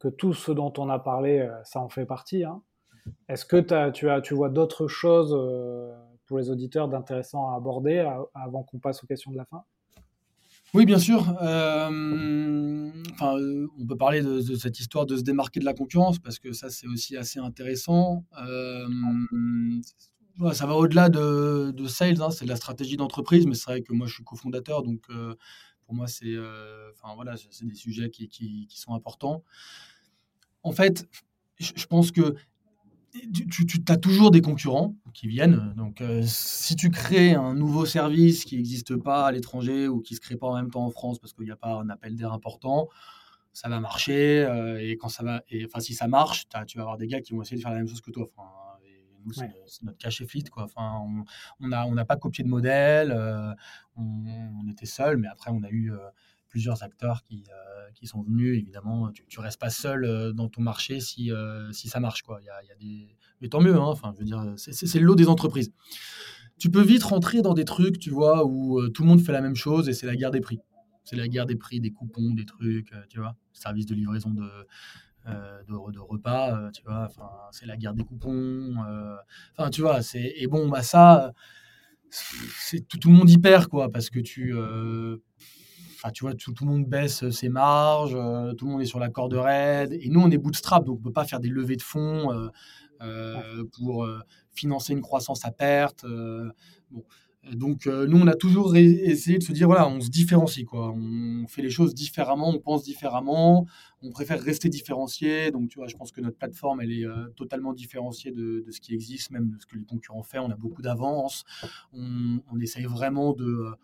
que tout ce dont on a parlé, ça en fait partie. Hein. Est-ce que tu, as, tu vois d'autres choses pour les auditeurs d'intéressant à aborder avant qu'on passe aux questions de la fin? Oui, bien sûr. Euh, enfin, euh, on peut parler de, cette histoire de se démarquer de la concurrence parce que ça, c'est aussi assez intéressant. Euh, ça va au-delà de, sales, hein, c'est de la stratégie d'entreprise, mais c'est vrai que moi, je suis cofondateur, donc pour moi, c'est enfin, voilà, des sujets qui, qui, sont importants. En fait, je pense que tu, tu as toujours des concurrents qui viennent. Donc, euh, si tu crées un nouveau service qui n'existe pas à l'étranger ou qui ne se crée pas en même temps en France parce qu'il n'y a pas un appel d'air important, ça va marcher. Euh, et quand ça va, et, enfin, si ça marche, tu vas avoir des gars qui vont essayer de faire la même chose que toi. Enfin, c'est notre cachet fleet. Quoi. Enfin, on n'a on pas copié de modèle. Euh, on, était seul, mais après, on a eu plusieurs acteurs qui, euh, qui sont venus. Évidemment, tu, ne restes pas seul euh, dans ton marché si, euh, si ça marche. Quoi. Il, y a, y a des... Mais tant mieux, hein. enfin, je veux dire, c'est, le lot des entreprises. Tu peux vite rentrer dans des trucs, tu vois, où tout le monde fait la même chose et c'est la guerre des prix. C'est la guerre des prix, des coupons, des trucs, tu vois, service de livraison de, de, de, repas, tu vois, enfin, c'est la guerre des coupons. Enfin, tu vois, c'est... Et bon, bah ça, c'est tout, tout, le monde y perd, quoi, parce que tu tu vois, tout, le monde baisse euh, ses marges, euh, tout le monde est sur la corde raide. Et nous, on est bootstrap, donc on ne peut pas faire des levées de fonds euh, pour financer une croissance à perte. Bon. Donc, nous, on a toujours essayé de se dire, voilà, on se différencie, quoi. On fait les choses différemment, on pense différemment, on préfère rester différencié. Donc, tu vois, je pense que notre plateforme, elle est totalement différenciée de, ce qui existe, même de ce que les concurrents font. On a beaucoup d'avance. On, on, essaye vraiment de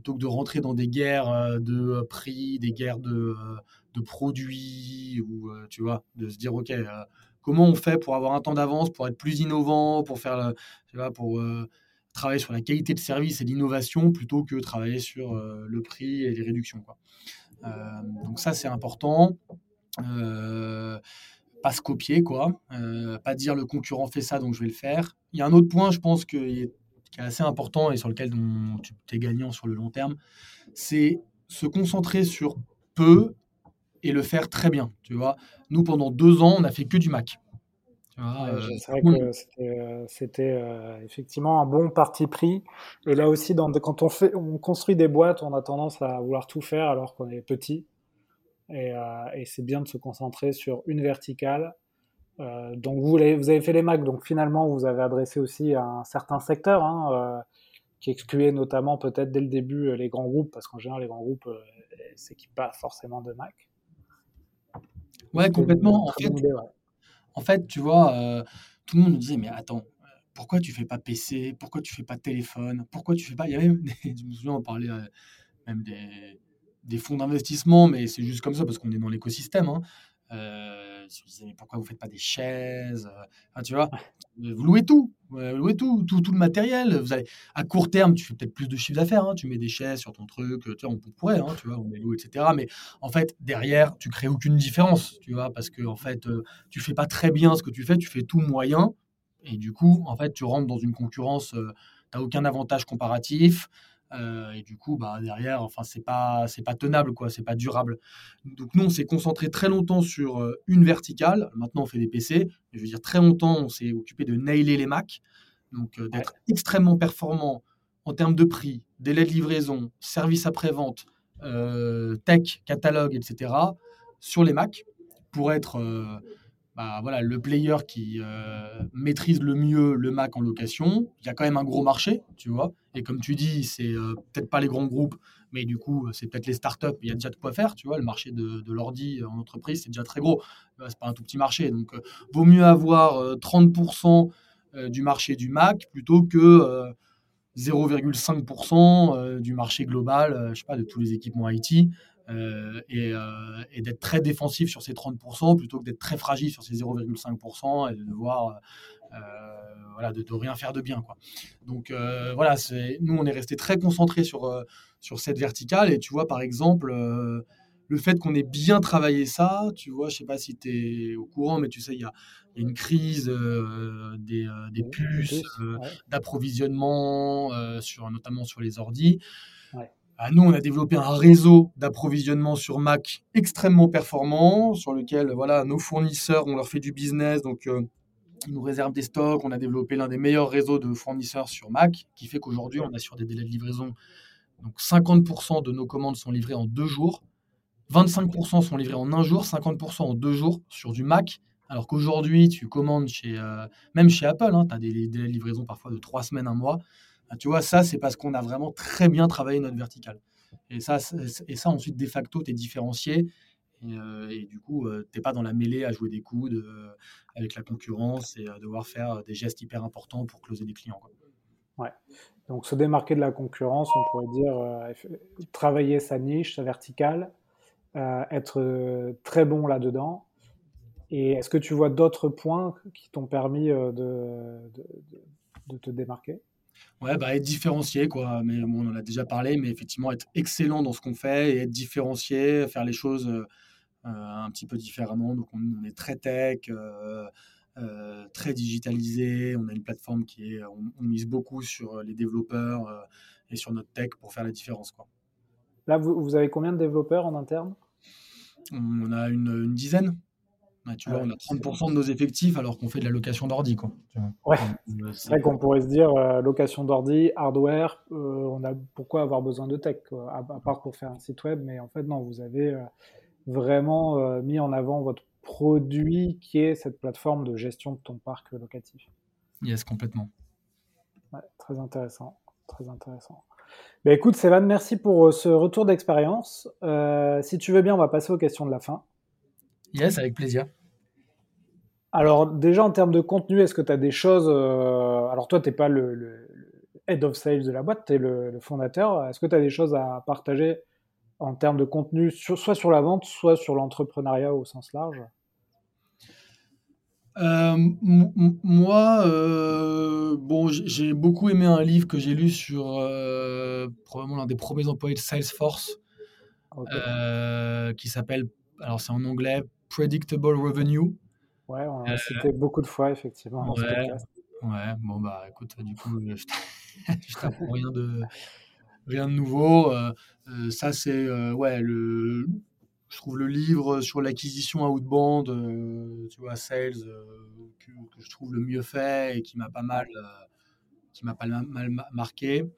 plutôt que de rentrer dans des guerres euh, de euh, prix, des guerres de, euh, produits, ou tu vois, de se dire, OK, comment on fait pour avoir un temps d'avance, pour être plus innovant, pour faire, tu vois, pour travailler sur la qualité de service et l'innovation plutôt que travailler sur le prix et les réductions. Quoi. donc ça, c'est important. pas se copier, quoi. pas dire le concurrent fait ça, donc je vais le faire. Il y a un autre point, je pense, qui est qui est assez important et sur lequel tu es gagnant sur le long terme, c'est se concentrer sur peu et le faire très bien. Tu vois, nous pendant deux ans, on n'a fait que du Mac. Euh, c'est vrai que c'était euh, euh, effectivement un bon parti pris. Et là aussi, dans, quand on, fait, on construit des boîtes, on a tendance à vouloir tout faire alors qu'on est petit. Et, et c'est bien de se concentrer sur une verticale euh, donc vous, avez, vous avez fait les Mac, donc finalement vous avez adressé aussi à un certain secteur hein, euh, qui excluait notamment peut-être dès le début euh, les grands groupes, parce qu'en général les grands groupes s'équipent pas forcément de Mac. Ouais, complètement. En fait, tu vois, tout le monde nous disait mais attends, pourquoi tu fais pas PC Pourquoi tu fais pas téléphone? Pourquoi tu fais pas? Il y a même, je me souviens, on parlait même des, des fonds d'investissement, mais c'est juste comme ça parce qu'on est dans l'écosystème. Hein. Euh, je disais, mais pourquoi vous faites pas des chaises Tu vois, vous louez tout, vous louez tout, tout, tout le matériel. Vous allez, à court terme, tu fais peut-être plus de chiffre d'affaires. Hein, tu mets des chaises sur ton truc, tu vois, on pourrait, hein, tu vois, on les loue, etc. Mais en fait, derrière, tu crées aucune différence, tu vois, parce que en fait, tu fais pas très bien ce que tu fais, tu fais tout moyen. Et du coup, en fait, tu rentres dans une concurrence, tu n'as aucun avantage comparatif. Euh, et du coup, bah, derrière, enfin, c'est pas, c'est pas tenable, quoi, c'est pas durable. Donc nous, on s'est concentré très longtemps sur euh, une verticale. Maintenant, on fait des PC. Je veux dire, très longtemps, on s'est occupé de nailer les Mac, donc euh, d'être extrêmement performant en termes de prix, délai de livraison, service après-vente, tech, catalogue, etc. sur les Mac pour être bah, voilà, le player qui euh, maîtrise le mieux le Mac en location, il y a quand même un gros marché, tu vois. Et comme tu dis, c'est euh, peut-être pas les grands groupes, mais du coup, c'est peut-être les startups. Il y a déjà de quoi faire, tu vois. Le marché de, l'ordi en entreprise, c'est déjà très gros. C'est pas un tout petit marché. Donc, euh, vaut mieux avoir 30% du marché du Mac plutôt que 0,5% du marché global, je sais pas, de tous les équipements IT. Euh, euh, et, d'être très défensif sur ces 30% plutôt que d'être très fragile sur ces 0,5% et de devoir euh, voilà, de, rien faire de bien. Quoi. Donc voilà, nous, on est resté très concentré sur, sur cette verticale. Et tu vois, par exemple, le fait qu'on ait bien travaillé ça, tu vois, je sais pas si tu es au courant, mais tu sais, il y a, une crise des, des, puces, d'approvisionnement, sur, notamment sur les ordis. Ah, nous, on a développé un réseau d'approvisionnement sur Mac extrêmement performant, sur lequel voilà, nos fournisseurs, on leur fait du business, donc euh, ils nous réservent des stocks. On a développé l'un des meilleurs réseaux de fournisseurs sur Mac, qui fait qu'aujourd'hui, on a sur des délais de livraison. Donc 50% de nos commandes sont livrées en deux jours, 25% sont livrées en un jour, 50% en deux jours sur du Mac. Alors qu'aujourd'hui, tu commandes chez, euh, même chez Apple, hein, tu as des délais de livraison parfois de trois semaines, un mois. Ah, tu vois, ça, c'est parce qu'on a vraiment très bien travaillé notre verticale. Et ça, et ça ensuite, de facto, tu es différencié. Et, euh, du coup, euh, tu n'es pas dans la mêlée à jouer des coudes euh, avec la concurrence et à devoir faire des gestes hyper importants pour closer des clients. Ouais. Donc, se démarquer de la concurrence, on pourrait dire travailler sa niche, sa verticale, être très bon là-dedans. Et est-ce que tu vois d'autres points qui t'ont permis de te démarquer? Ouais, bah, être différencié, quoi. Mais on en a déjà parlé, mais effectivement, être excellent dans ce qu'on fait et être différencié, faire les choses euh, euh, un petit peu différemment. Donc, on, est très tech, euh, très digitalisé. On a une plateforme qui est. On, mise beaucoup sur les développeurs et sur notre tech pour faire la différence, quoi. Là, vous, vous avez combien de développeurs en interne? On a une, une dizaine. Bah, tu vois, on a 30% de nos effectifs alors qu'on fait de la location d'ordi. Quoi. Ouais. Euh, c'est vrai qu'on pourrait se dire euh, location d'ordi, hardware, euh, on a pourquoi avoir besoin de tech, à, part pour faire un site web, mais en fait, non, vous avez vraiment mis en avant votre produit qui est cette plateforme de gestion de ton parc locatif. Yes, complètement. très intéressant. Très intéressant. Ben écoute, Sévan, merci pour ce retour d'expérience. si tu veux bien, on va passer aux questions de la fin. Yes, avec plaisir. Alors déjà en termes de contenu, est-ce que tu as des choses... Euh, alors toi, tu n'es pas le, head of sales de la boîte, tu es le, fondateur. Est-ce que tu as des choses à partager en termes de contenu, soit sur la vente, soit sur l'entrepreneuriat au sens large? Euh, moi, euh, bon, j'ai beaucoup aimé un livre que j'ai lu sur probablement l'un des premiers employés de Salesforce, qui s'appelle, alors c'est en anglais, Predictable Revenue. Ouais, on a euh, cité beaucoup de fois, effectivement. Ouais, ouais, bon, bah écoute, du coup, je t'apprends rien de, rien de nouveau. Euh, euh, ça, c'est, ouais, le, je trouve le livre sur l'acquisition outbound, tu vois, sales, que, je trouve le mieux fait et qui m'a pas mal, qui m'a pas mal marqué.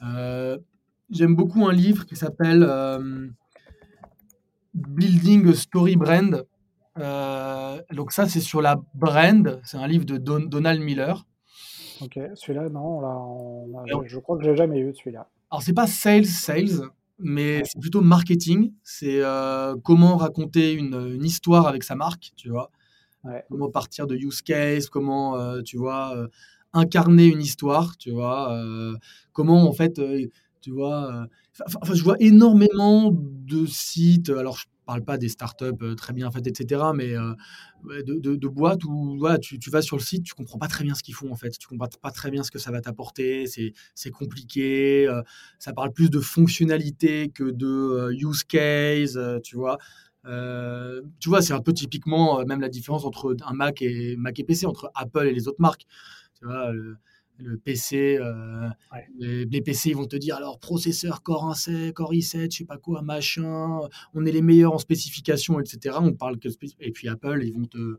J'aime beaucoup un livre qui s'appelle Building a Story Brand. Euh, donc ça, c'est sur la brand. C'est un livre de Donald Miller. Ok, celui-là, non, je crois que j'ai jamais eu celui-là. Alors c'est pas sales, sales, mais c'est plutôt marketing. C'est euh, comment raconter une, histoire avec sa marque, tu vois. Comment partir de use case, comment, euh, tu vois, incarner une histoire, tu vois. comment, en fait, tu vois... Enfin, je vois énormément de sites. Alors, je parle pas des startups très bien faites, etc., mais de, de, boîtes où voilà, tu, vas sur le site, tu comprends pas très bien ce qu'ils font en fait, tu comprends pas très bien ce que ça va t'apporter, c'est compliqué, ça parle plus de fonctionnalité que de use case, tu vois. tu vois, c'est un peu typiquement même la différence entre un Mac et Mac et PC, entre Apple et les autres marques. Tu vois, le PC, euh, les, PC ils vont te dire alors processeur Core i7, Core i7, je sais pas quoi, machin, on est les meilleurs en spécification, etc. On parle que et puis Apple ils vont te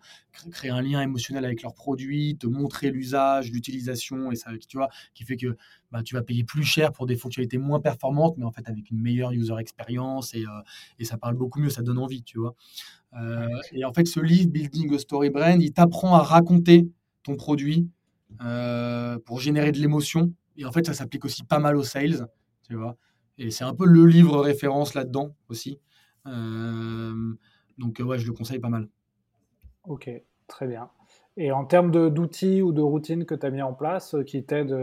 créer un lien émotionnel avec leurs produits, te montrer l'usage, l'utilisation et ça, tu vois, qui fait que bah, tu vas payer plus cher pour des fonctionnalités moins performantes, mais en fait avec une meilleure user experience et, euh, et ça parle beaucoup mieux, ça donne envie, tu vois. Euh, et en fait, ce livre Building a Story Brand, il t'apprend à raconter ton produit pour générer de l'émotion. Et en fait, ça s'applique aussi pas mal aux sales, tu vois. Et c'est un peu le livre référence là-dedans aussi. Euh, donc, ouais, je le conseille pas mal. Ok, très bien. Et en termes d'outils ou de routines que tu as mis en place euh, qui t'aident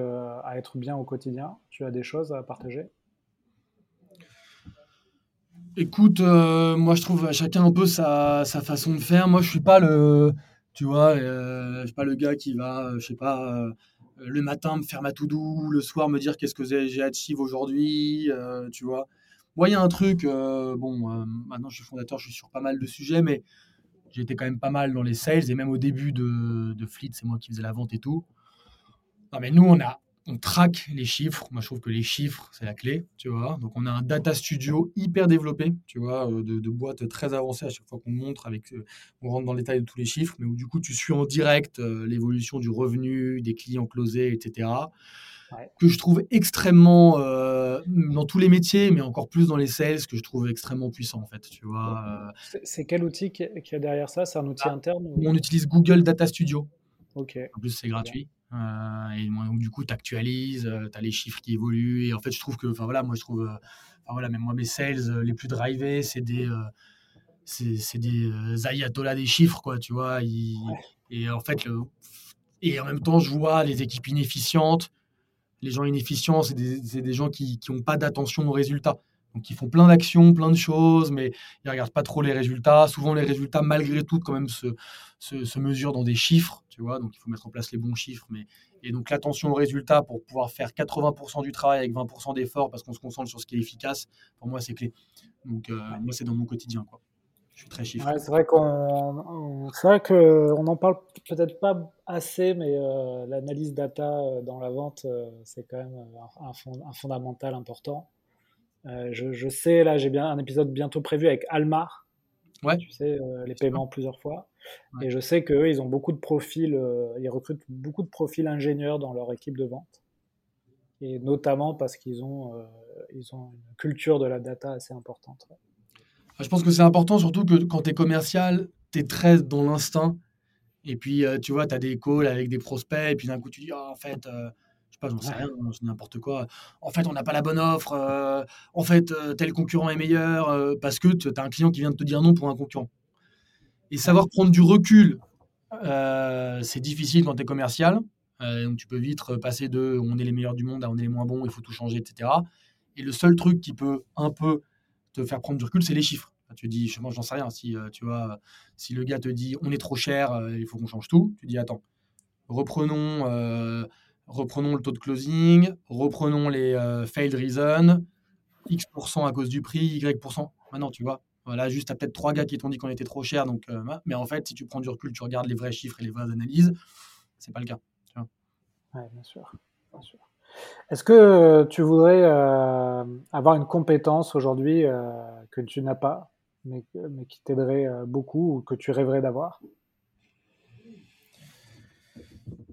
à être bien au quotidien, tu as des choses à partager? Écoute, moi je trouve chacun un peu sa, sa, façon de faire. Moi je suis pas le, tu vois, euh, je suis pas le gars qui va, euh, je sais pas, euh, le matin me faire ma to do, le soir me dire qu'est-ce que j'ai achieve aujourd'hui, tu vois. Moi, il y a un truc, bon, maintenant je suis fondateur, je suis sur pas mal de sujets, mais été quand même pas mal dans les sales et même au début de, de Fleet, c'est moi qui faisais la vente et tout. Non, mais nous, on a, on traque les chiffres. Moi, je trouve que les chiffres, c'est la clé, tu vois. Donc, on a un data studio hyper développé, tu vois, euh, de, boîtes très avancées à chaque fois qu'on montre, avec, euh, on rentre dans le détail de tous les chiffres, mais où du coup, tu suis en direct euh, l'évolution du revenu, des clients closés, etc. Que je trouve extrêmement, dans tous les métiers, mais encore plus dans les sales, que je trouve extrêmement puissant, en fait, tu vois. C'est quel outil qui est derrière ça? C'est un outil ah, interne On utilise Google Data Studio. Ok. En plus, c'est gratuit. Euh, et du coup, tu actualises, euh, tu as les chiffres qui évoluent. Et en fait, je trouve que, enfin voilà, moi, je trouve, euh, enfin voilà, même moi, mes sales les plus drivés, c'est des, c'est des ayatollahs des chiffres, quoi, tu vois. Et en fait, le, et en même temps, je vois les équipes inefficientes. Les gens inefficients, c'est des, des, gens qui n'ont pas d'attention aux résultats. Donc ils font plein d'actions, plein de choses, mais ils ne regardent pas trop les résultats. Souvent les résultats, malgré tout, quand même se, se, mesurent dans des chiffres, tu vois. Donc il faut mettre en place les bons chiffres. Mais... Et donc l'attention aux résultats pour pouvoir faire 80% du travail avec 20% d'effort parce qu'on se concentre sur ce qui est efficace, pour moi c'est clé. Donc euh, moi c'est dans mon quotidien. Quoi. Je suis très chiffre. c'est vrai qu'on qu'on n'en parle peut-être pas assez, mais euh, l'analyse data euh, dans la vente, c'est quand même un fondamental important. Euh, je, sais, là, j'ai bien un épisode bientôt prévu avec Almar. Ouais. Tu sais, euh, les paiements plusieurs fois. Et je sais qu'eux, ils ont beaucoup de profils, euh, ils recrutent beaucoup de profils ingénieurs dans leur équipe de vente. Et notamment parce qu'ils ont, ils ont une culture de la data assez importante. Je pense que c'est important, surtout que quand tu es commercial, tu es très dans l'instinct. Et puis, tu vois, tu as des calls avec des prospects, et puis d'un coup, tu dis, ah, en fait, pas, j'en sais rien, n'importe quoi. En fait, on n'a pas la bonne offre. Euh, en fait, euh, tel concurrent est meilleur euh, parce que tu as un client qui vient de te dire non pour un concurrent. Et savoir prendre du recul, c'est difficile quand tu es commercial. donc, tu peux vite passer de on est les meilleurs du monde à on est les moins bons, il faut tout changer, etc. Et le seul truc qui peut un peu te faire prendre du recul, c'est les chiffres. Tu dis, moi, j'en sais rien. Si, tu vois, si le gars te dit on est trop cher, il faut qu'on change tout, tu dis attends, reprenons reprenons le taux de closing, reprenons les euh, failed reasons, X% à cause du prix, Y%. Maintenant, tu vois, voilà, juste, tu as peut-être trois gars qui t'ont dit qu'on était trop cher. Donc, euh, mais en fait, si tu prends du recul, tu regardes les vrais chiffres et les vraies analyses, c'est pas le cas. Oui, bien sûr. Est-ce que tu voudrais euh, avoir une compétence aujourd'hui que tu n'as pas, mais, mais qui t'aiderait beaucoup ou que tu rêverais d'avoir?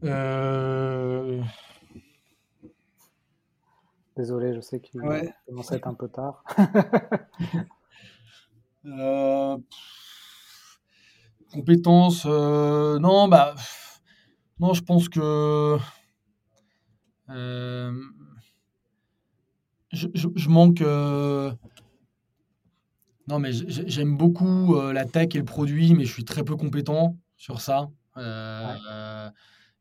Euh, Désolé, je sais qu'il commence à être un peu tard. euh... Compétences, euh, non, bah, non, je pense que euh, je, je, manque. non, mais j'aime beaucoup la tech et le produit, mais je suis très peu compétent sur ça.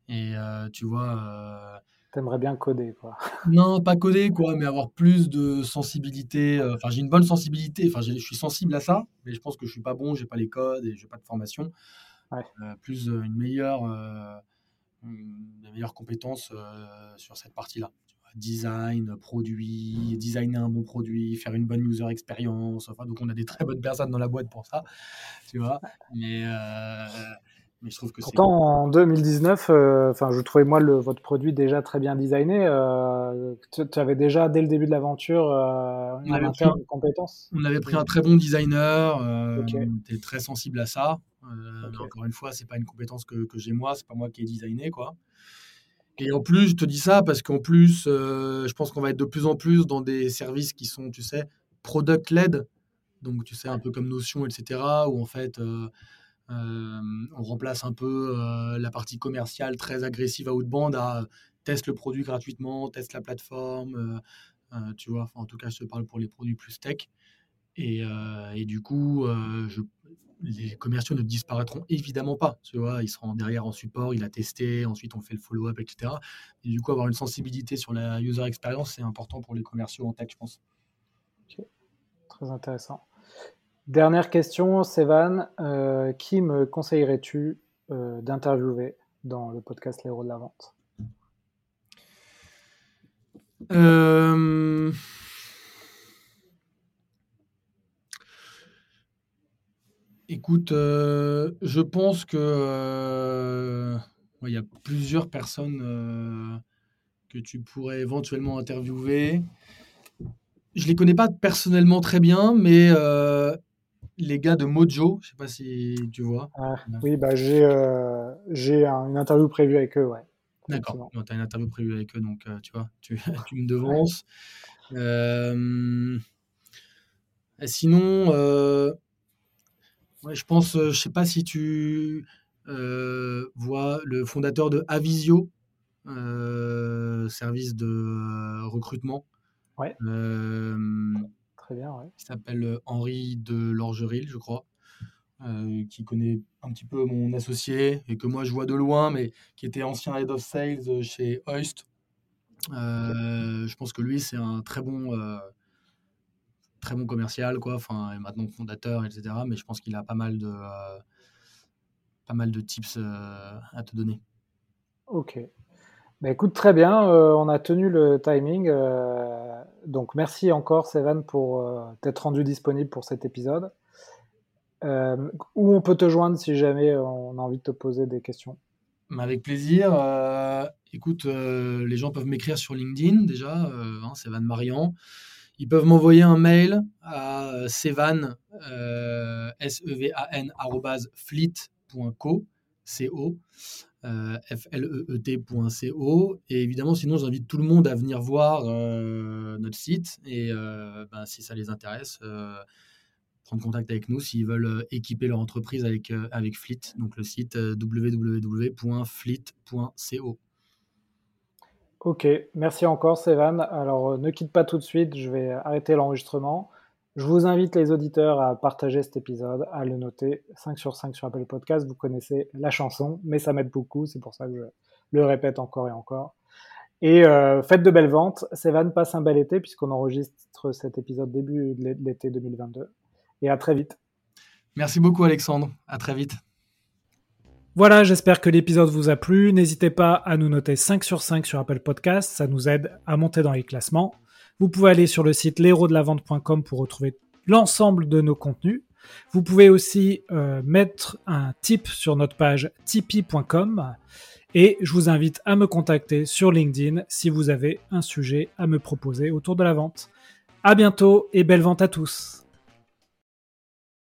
Et euh, tu vois. Euh, T'aimerais bien coder, quoi. Non, pas coder, quoi, mais avoir plus de sensibilité. euh, Enfin, j'ai une bonne sensibilité. Enfin, je suis sensible à ça, mais je pense que je suis pas bon. J'ai pas les codes et j'ai pas de formation. Ouais. Plus une meilleure, une- compétences euh, sur cette partie-là. Design, produit, designer un bon produit, faire une bonne user experience. Enfin, donc on a des très bonnes personnes dans la boîte pour ça, tu vois. Mais, euh, mais je trouve que c'est Pourtant, en 2019, euh, enfin, je trouvais moi le, votre produit déjà très bien designé. Euh, tu avais déjà dès le début de l'aventure euh, avait interne pris- une compétence. On avait pris un très bon designer, euh, Ok. on était très sensible à ça. Encore une fois, c'est pas une compétence que, que j'ai moi, c'est pas moi qui ai designé quoi. Et en plus, je te dis ça parce qu'en plus, je pense qu'on va être de plus en plus dans des services qui sont, tu sais, product led. Donc, tu sais, un peu comme Notion, etc. Où en fait, on remplace un peu euh, la partie commerciale très agressive à outbound à euh, teste le produit gratuitement, teste la plateforme. euh, euh, tu vois, en tout cas, je te parle pour les produits plus tech. Et, euh, du coup, euh, les commerciaux ne disparaîtront évidemment pas. Tu vois, ils seront derrière en support, il a testé, ensuite on fait le follow-up, etc. Et du coup, avoir une sensibilité sur la user experience, c'est important pour les commerciaux en tech, je pense. Très intéressant. Dernière question, Sévan, euh, qui me conseillerais-tu euh, d'interviewer dans le podcast Les héros de la vente? Euh, Écoute, je pense que il y a plusieurs personnes que tu pourrais éventuellement interviewer. Je les connais pas personnellement très bien, mais les gars de Mojo, je sais pas si tu vois. Ah, Oui, bah, j'ai euh, un- une interview prévue avec eux, ouais. D'accord. Tu as une interview prévue avec eux, donc euh, tu vois, tu, tu me devances. Euh, sinon, ouais, je pense, je sais pas si tu vois le fondateur de Avisio, service de recrutement, Ouais, très bien, ouais. qui s'appelle Henri de Lorgeril, je crois, euh, qui connaît un petit peu mon associé et que moi je vois de loin, mais qui était ancien head of sales chez Hoist. Euh, je pense que lui, c'est un très bon, euh, très bon commercial, quoi. Enfin, et maintenant fondateur, etc. Mais je pense qu'il a pas mal de, euh, pas mal de tips euh, à te donner. Ok. Bah, écoute, très bien, euh, on a tenu le timing. euh, donc merci encore, Sévan, pour euh, t'être rendu disponible pour cet épisode. Où on peut te joindre si jamais on a envie de te poser des questions? Mais Avec plaisir. Écoute, les gens peuvent m'écrire sur LinkedIn déjà, euh, hein, Marian. Ils peuvent m'envoyer un mail à sevan, euh, S-E-V-A-N, fleet.co, C-O, euh, F-L-E-E-T.co. Et évidemment, sinon, j'invite tout le monde à venir voir euh, notre site. Et euh, ben, si ça les intéresse, euh, prendre contact avec nous s'ils veulent équiper leur entreprise avec, avec Fleet. Donc le site www.fleet.co. Ok, merci encore, Sévan. Alors ne quitte pas tout de suite, je vais arrêter l'enregistrement. Je vous invite les auditeurs à partager cet épisode, à le noter 5 sur 5 sur Apple Podcast. Vous connaissez la chanson, mais ça m'aide beaucoup, c'est pour ça que je le répète encore et encore. Et euh, faites de belles ventes. Sévan passe un bel été puisqu'on enregistre cet épisode début de l'été 2022. Et à très vite. Merci beaucoup Alexandre, à très vite. Voilà, j'espère que l'épisode vous a plu. N'hésitez pas à nous noter 5 sur 5 sur Apple Podcast, ça nous aide à monter dans les classements. Vous pouvez aller sur le site l'héros-de-la-vente.com pour retrouver l'ensemble de nos contenus. Vous pouvez aussi euh, mettre un tip sur notre page tipeee.com et je vous invite à me contacter sur LinkedIn si vous avez un sujet à me proposer autour de la vente. À bientôt et belle vente à tous.